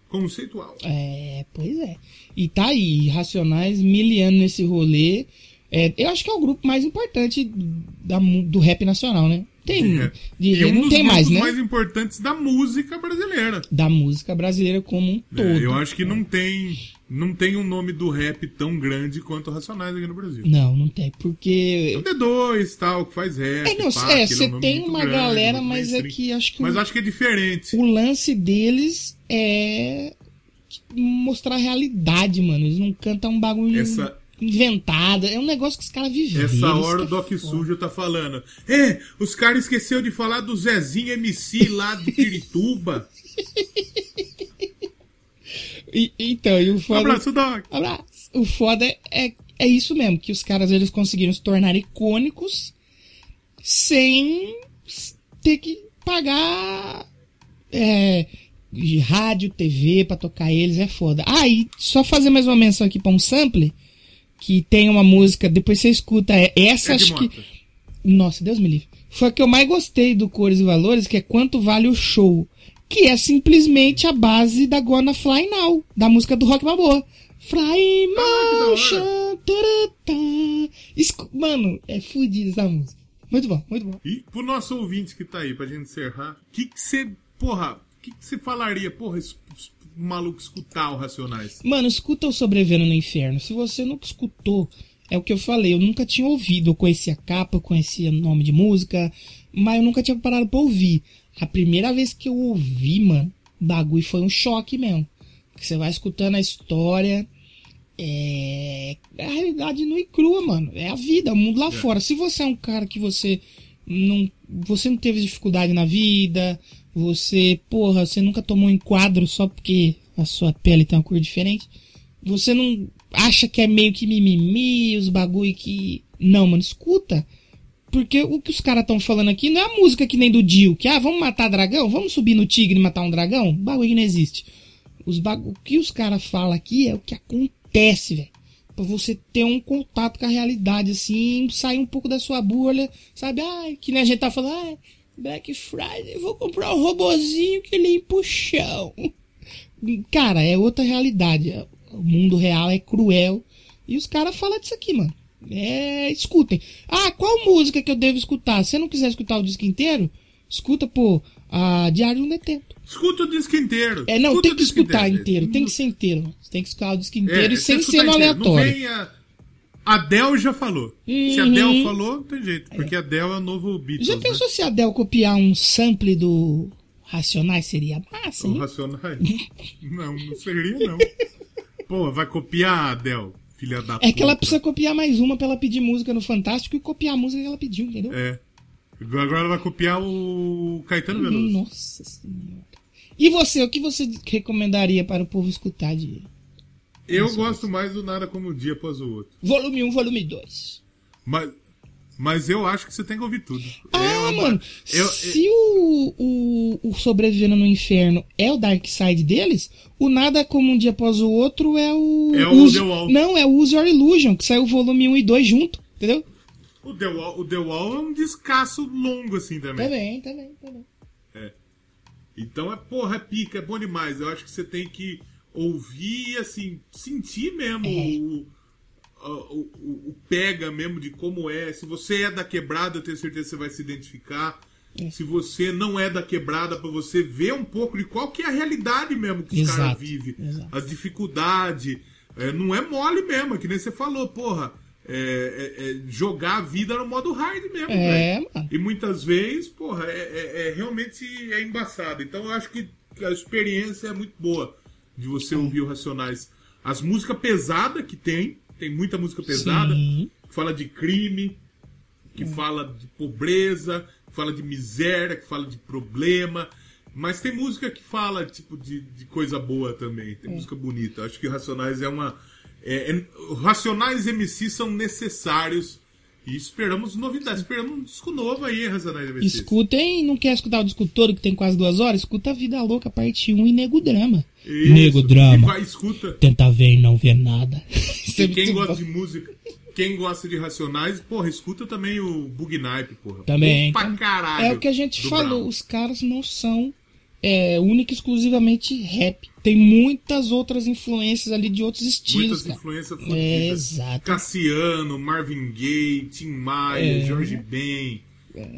Conceitual. É, pois é. E tá aí, Racionais miliano nesse rolê. É, eu acho que é o grupo mais importante da do rap nacional, né? Tem, É. de- e um não tem mais, né? mais importantes da música brasileira. Da música brasileira como um todo. É, eu acho que não tem, não tem um nome do rap tão grande quanto o Racionais aqui no Brasil. Não, não tem, porque. O D2 tal, que faz rap. É, não, pá, é, você nome tem muito uma grande, galera, mas é que acho que Mas o, acho que é diferente. o lance deles é mostrar a realidade, mano. Eles não cantam um bagulho Essa- inventado. É um negócio que os caras viveram. Essa hora o é Doc. Sujo tá falando. É, os caras esqueceu de falar do Zezinho MC lá de Pirituba. E- então, e o Um foda. abraço, Doc. Abraço. O foda é, é, é isso mesmo, que os caras eles conseguiram se tornar icônicos sem ter que pagar é, de rádio, TV pra tocar eles, é foda. Ah, e só fazer mais uma menção aqui pra um sample, que tem uma música, depois você escuta, é- essa Ed acho que... Nossa, Deus me livre. Foi a que eu mais gostei do Cores e Valores, que é Quanto Vale o Show. Que é simplesmente a base da Gonna Fly Now, da música do Rock Balboa. Fly. Motion. Escu- Mano, é fodido essa música. Muito bom, muito bom. E pro nosso ouvinte que tá aí, pra gente encerrar, o que você, porra, o que você falaria, porra, esse maluco escutar o Racionais? Mano, escuta o Sobrevivendo no Inferno. Se você nunca escutou, é o que eu falei. Eu nunca tinha ouvido. Eu conhecia a capa, eu conhecia o nome de música, mas eu nunca tinha parado pra ouvir. A primeira vez que eu ouvi, mano, bagulho foi um choque mesmo. Que você vai escutando a história. É. É a realidade nua e crua, mano. É a vida, é o mundo lá fora. Se você é um cara que você não. Você não teve dificuldade na vida, você, porra, você nunca tomou um enquadro só porque a sua pele tem uma cor diferente. Você não acha que é meio que mimimi, os bagulho que. Não, mano, escuta. Porque o que os caras estão falando aqui não é a música que nem do Dio, que ah, vamos matar dragão? Vamos subir no tigre e matar um dragão? Bagulho que não existe. Os. O que os caras falam aqui é o que acontece, velho. Pra você ter um contato com a realidade, assim, sair um pouco da sua bolha, sabe? Ah, que nem a gente tá falando, ah, Black Friday, vou comprar um robozinho que limpa o chão. Cara, é outra realidade. O mundo real é cruel. E os caras falam disso aqui, mano. É, escutem. Ah, qual música que eu devo escutar? Se você não quiser escutar o disco inteiro, escuta, pô, a Diário de um Detento. Escuta o disco inteiro. É, não, Escuta tem o que escutar inteiro, tem que É, ser inteiro. Você tem que escutar o disco inteiro e tem sem ser no inteiro. Aleatório. venha- Adele já falou. Se a Uhum. Adele falou, não tem jeito. Porque a Adele é o novo Beatles. Já né? pensou se a Adele copiar um sample do Racionais? Seria massa, O hein? Racionais? não, não seria, não. Pô, vai copiar a Adele, filha da É que ela puta. precisa copiar mais uma pra ela pedir música no Fantástico e copiar a música que ela pediu, entendeu? É. Agora ela vai copiar o Caetano Veloso. Nossa senhora. E você, o que você recomendaria para o povo escutar de Eu gosto mais do Nada Como Um Dia Após o Outro. volume 1, volume 2? Mas, Mas eu acho que você tem que ouvir tudo. Ah, É uma- mano, eu- se o, o, o Sobrevivendo no Inferno é o Dark Side deles, o Nada Como Um Dia Após o Outro é o... É o Use- The Wall. Não, é o Use Your Illusion, que saiu o volume 1 e 2 junto, entendeu? O The, Wall, o The Wall é um descasso longo, assim, também. Também, também, também. Então é, porra, é pica, é bom demais. Eu acho que você tem que ouvir, assim, sentir mesmo o, o, o- o pega mesmo de como é. Se você é da quebrada, eu tenho certeza que você vai se identificar. Se você não é da quebrada, pra você ver um pouco de qual que é a realidade mesmo que os caras vivem. As dificuldades. É, não é mole mesmo, é que nem você falou, porra. É, é- é jogar a vida no modo hard mesmo, É. E muitas vezes, porra, é, é- é realmente é embaçado. Então eu acho que a experiência é muito boa de você ouvir o Racionais. As músicas pesadas que tem, tem muita música pesada, Sim. que fala de crime, que fala de pobreza, que fala de miséria, que fala de problema. Mas tem música que fala, tipo, de, de coisa boa também. Tem música bonita. Acho que Racionais é uma. é- é- Racionais MC são necessários. E esperamos novidades. Esperamos um disco novo aí, Racionais MC. Escutem, não quer escutar o disco todo que tem quase duas horas? Escuta Vida Louca, parte 1 e Nego Drama. Isso. Nego E Drama. vai, escuta. Tenta ver e não ver nada. E quem gosta bom. de música, quem gosta de Racionais, porra, escuta também o Bugnipe, porra. Também. Pra caralho. É o que a gente falou, Brown. os caras não são é, única e exclusivamente rap. Tem muitas outras influências ali de outros estilos, Muitas cara. influências É, fodidas. exato. Cassiano, Marvin Gaye, Tim Maia, É. Jorge Ben.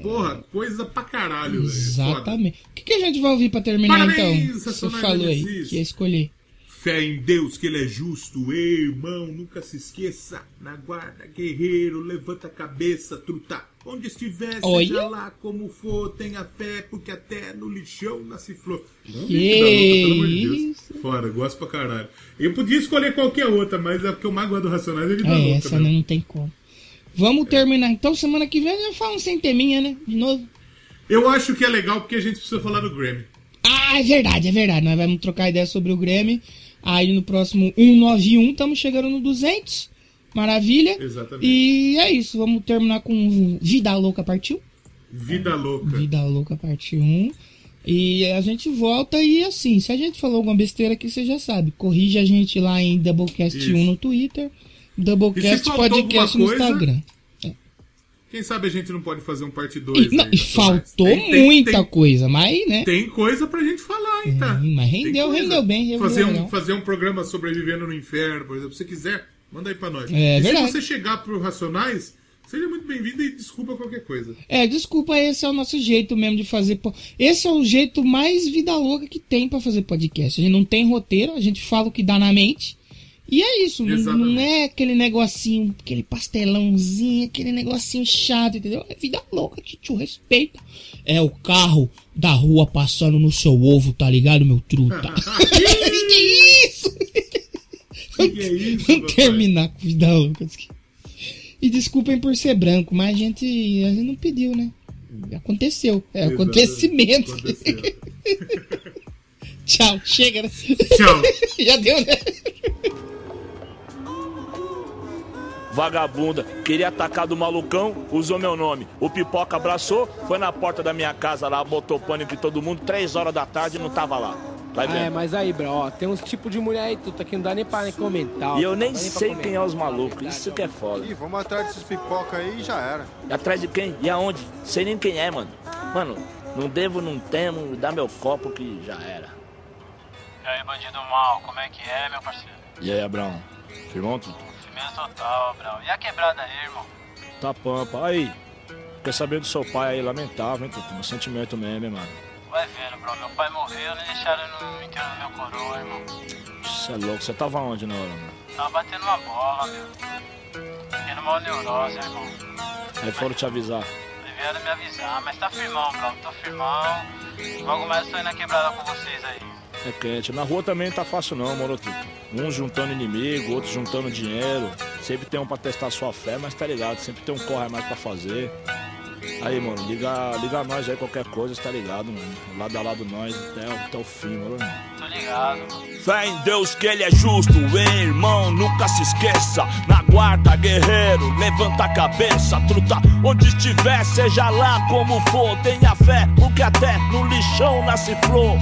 Porra, coisa pra caralho, velho. Exatamente. O que, que a gente vai ouvir pra terminar Parabéns, então? Você falou aí que ia escolher. Fé em Deus que ele é justo, ei, irmão, nunca se esqueça. Na guarda, guerreiro, levanta a cabeça, truta. Onde estiver, Olha. seja lá como for, tenha fé, porque até no lixão nasce flor. Não, Que louca, pelo amor de Deus. Fora, gosto pra caralho. Eu podia escolher qualquer outra, mas é porque eu mais gosto do Racionais é de da É, louca essa mesmo. não tem como. Vamos terminar então. Semana que vem já fala um sem teminha, né? De novo. Eu acho que é legal porque a gente precisa falar do Grammy. Ah, é verdade, é verdade. Nós vamos trocar ideia sobre o Grammy. Aí no próximo 191, estamos chegando no 200. Maravilha. Exatamente. E é isso. Vamos terminar com Vida Louca Partiu. Vida louca. Vida Louca Parte 1. E a gente volta e assim, se a gente falou alguma besteira aqui, você já sabe. Corrige a gente lá em Doublecast Isso. 1 no Twitter. Doublecast Podcast no coisa, Instagram. Quem sabe a gente não pode fazer um parte 2 E, não, faltou muita coisa, mas, né? Tem coisa pra gente falar, hein, tá? Hum, mas Tem rendeu, rendeu bem, rendeu fazer, legal. um, fazer um programa sobrevivendo no inferno, por exemplo. Se você quiser, manda aí pra nós. É e verdade. se você chegar pro Racionais, seja muito bem-vindo e desculpa qualquer coisa. É, desculpa, esse é o nosso jeito mesmo de fazer. po- Esse é o jeito mais vida louca que tem pra fazer podcast. A gente não tem roteiro, a gente fala o que dá na mente. E é isso, não, Exatamente. não é aquele negocinho, aquele pastelãozinho, aquele negocinho chato, entendeu? É vida louca, tio, respeita. É o carro da rua passando no seu ovo, tá ligado, meu truta? que isso? Que é isso, terminar com vida louca. E desculpem por ser branco, mas a gente, a gente não pediu, né? Aconteceu. É Exatamente. acontecimento. Aconteceu. Tchau, chega, né? Tchau. Já deu, né? Vagabunda, queria atacar do malucão, usou meu nome. O pipoca abraçou, foi na porta da minha casa lá, botou pânico em todo mundo, três horas da tarde e não tava lá. Vai Ah, é, mas aí, bro, ó, tem uns tipos de mulher aí, tu tá aqui, não dá nem pra nem comentar. ó, E eu nem sei quem é os malucos, isso que é foda. Ih, vamos atrás desses pipoca aí e já era. E atrás de quem? E aonde? Sei nem quem é, mano. Mano, não devo, não temo, dá meu copo que já era. E aí, bandido mal, como é que é, meu parceiro? E aí, Abraão? Firmão, tudo? Firmeza total, Brau. E a quebrada aí, irmão? Tá pampa. Aí, quer saber do seu pai aí, lamentável, hein, Tutu? Um sentimento mesmo, hein, mano. Vai vendo, bro. Meu pai morreu, não deixaram no enterro do meu coroa, irmão. Você é louco, você tava onde na hora, mano? Tava batendo uma bola, meu. Tendo uma neurose, irmão. Aí foram te avisar. Vieram me avisar, mas tá firmão, bro. Tô firmão. Logo mais eu tô indo na quebrada com vocês aí. É quente. Na rua também não tá fácil não, moro Tutu. Uns juntando inimigo, outros juntando dinheiro. Sempre tem um pra testar sua fé, mas tá ligado, sempre tem um corre mais pra fazer. Aí, mano, liga, liga nós aí, qualquer coisa, tá ligado, mano. Lado a lado nós até, até o fim, mano. Tô ligado, mano. Fé em Deus que ele é justo, hein, irmão, nunca se esqueça. Na guarda, guerreiro, levanta a cabeça, truta. Onde estiver, seja lá como for, tenha fé, porque até no lixão nasce flor.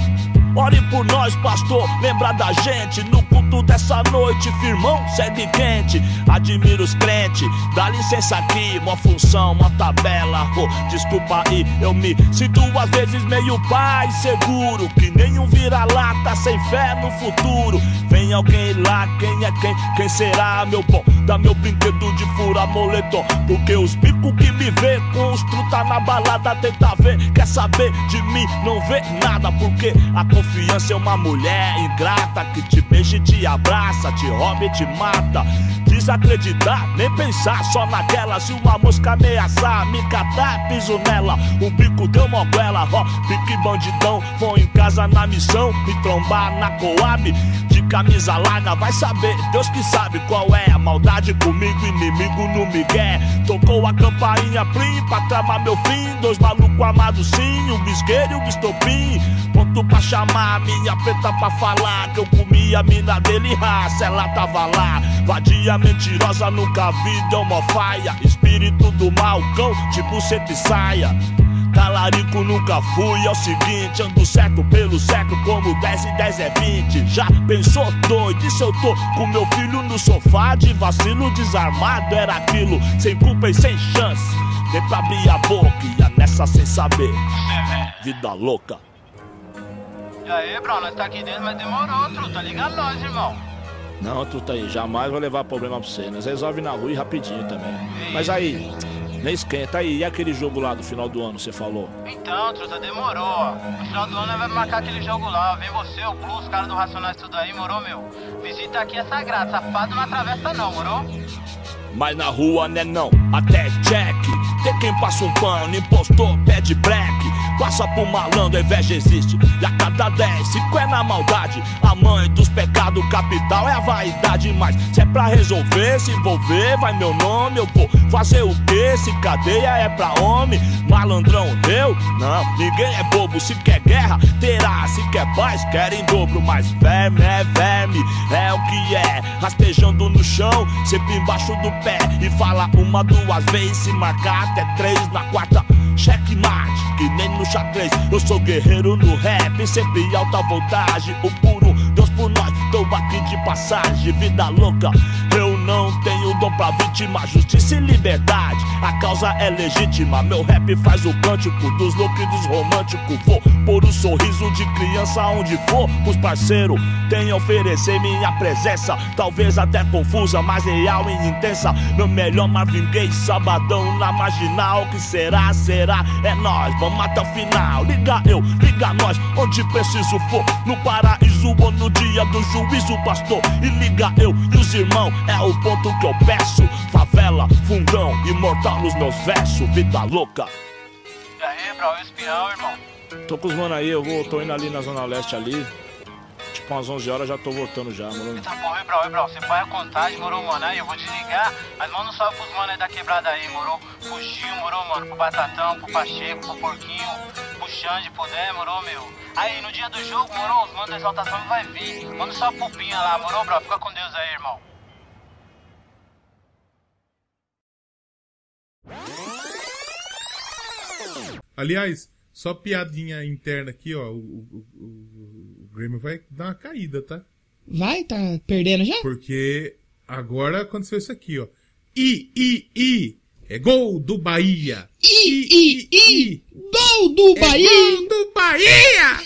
Ore por nós, pastor, lembra da gente. No culto dessa noite, firmão, segue quente. Admiro os crentes, dá licença aqui. Uma função, uma tabela, oh, desculpa aí Eu me sinto às vezes meio pai seguro. Que nenhum vira-lata sem fé no futuro. Vem alguém lá, quem é quem? Quem será, meu bom? Dá meu brinquedo de fura moletom. Porque os bicos que me vê com os truta na balada Tenta ver, quer saber de mim, não vê nada Porque a confiança é uma mulher ingrata que te beija e te abraça, te rouba e te mata. Desacreditar, nem pensar só naquela. Se uma mosca ameaçar, me catar, piso nela. O bico deu uma goela, ó, pique bandidão. Vou em casa na missão, me trombar na coab. De camisa larga, vai saber, Deus que sabe qual é a maldade comigo, inimigo no migué. Tocou a campainha plim pra tramar meu fim. Dois malucos amados sim, um bisqueiro e um estopim. Pra chamar minha preta pra falar que eu comi a mina dele raça, ela tava lá. Vadia mentirosa, nunca vi, deu uma faia. Espírito do mal, cão de buceta e saia. Talarico nunca fui, é o seguinte, ando certo pelo certo, como 10 e 10 é 20. Já pensou doido? E se eu tô com meu filho no sofá de vacilo desarmado? Era aquilo, sem culpa e sem chance. Nem pra abrir a boca, ia nessa sem saber. Vida louca. E aí, bro, nós tá aqui dentro, mas demorou, truta. Liga nós, irmão. Não, truta aí, jamais vou levar problema pra você. Nós resolve na rua e rapidinho também. Mas aí, nem esquenta aí. E aquele jogo lá do final do ano, você falou? Então, truta, demorou. No final do ano nós vamos marcar aquele jogo lá. Vem você, o Plus, os caras do Racionais, tudo aí, morou, meu? Visita aqui é sagrado, safado não atravessa não, morou? Mas na rua né não, até check Tem quem passa um pano, impostor, pede black. Passa pro malandro, a inveja existe. E a cada 10, cinco é na maldade. A mãe dos pecados capital é a vaidade. Mas se é pra resolver, se envolver, vai meu nome. Eu vou fazer o que? Se cadeia é pra homem. Malandrão, eu? Não, ninguém é bobo. Se quer guerra, terá. Se quer paz, quer em dobro. Mas verme é verme, é o que é. Rastejando no chão, sempre embaixo do pé. E fala uma, duas vezes Se marcar até três na quarta Checkmate, que nem no xadrez. Eu sou guerreiro no rap Sempre alta voltagem. O puro Deus por nós Tô aqui de passagem. Vida louca Eu dom pra vítima Justiça e liberdade A causa é legítima Meu rap faz o cântico Dos loucos e dos românticos Vou pôr um sorriso de criança onde for Os parceiros têm a oferecer minha presença Talvez até confusa Mas real e intensa Meu melhor Marvin Gaye Sabadão na marginal Que será, será é nós, vamos até o final. Liga eu, liga nós, onde preciso for. No paraíso ou no dia do juízo, pastor. E liga eu e os irmãos, é o ponto que eu peço. Favela, fundão, imortal nos meus versos, vida louca. E aí, bro, espião, irmão? Tô com os mano aí, eu vou, tô indo ali na Zona Leste ali. Tipo, umas 11 horas já tô voltando já, mano. Eita porra, bro, bro, você põe a contagem, morou, mano? Aí eu vou desligar, mas manda um salve pros mano aí da quebrada aí, morou? Pro Gil, morou, mano? Pro Batatão, pro Pacheco, pro Porquinho, pro Xande, pro Dé, morou, meu? Aí, no dia do jogo, morou, os manos da exaltação vai vir. Manda um salve pro Pinha lá, morou, bro? Fica com Deus aí, irmão. Aliás, só piadinha interna aqui, ó. O, o, o, o Grêmio vai dar uma caída, tá? Vai, tá perdendo já? Porque agora aconteceu isso aqui, ó. I, I, I. É gol do Bahia. I, I, I. Gol do É Bahia! gol do Bahia!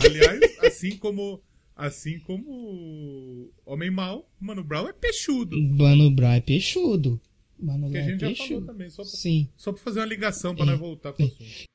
Aliás, assim como. Assim como Homem Mal, Mano Brown é peixudo. Mano Brown é peixudo. Mano Que a é gente já peixudo. falou também, só pra, Sim. só pra fazer uma ligação pra nós voltar pro assunto.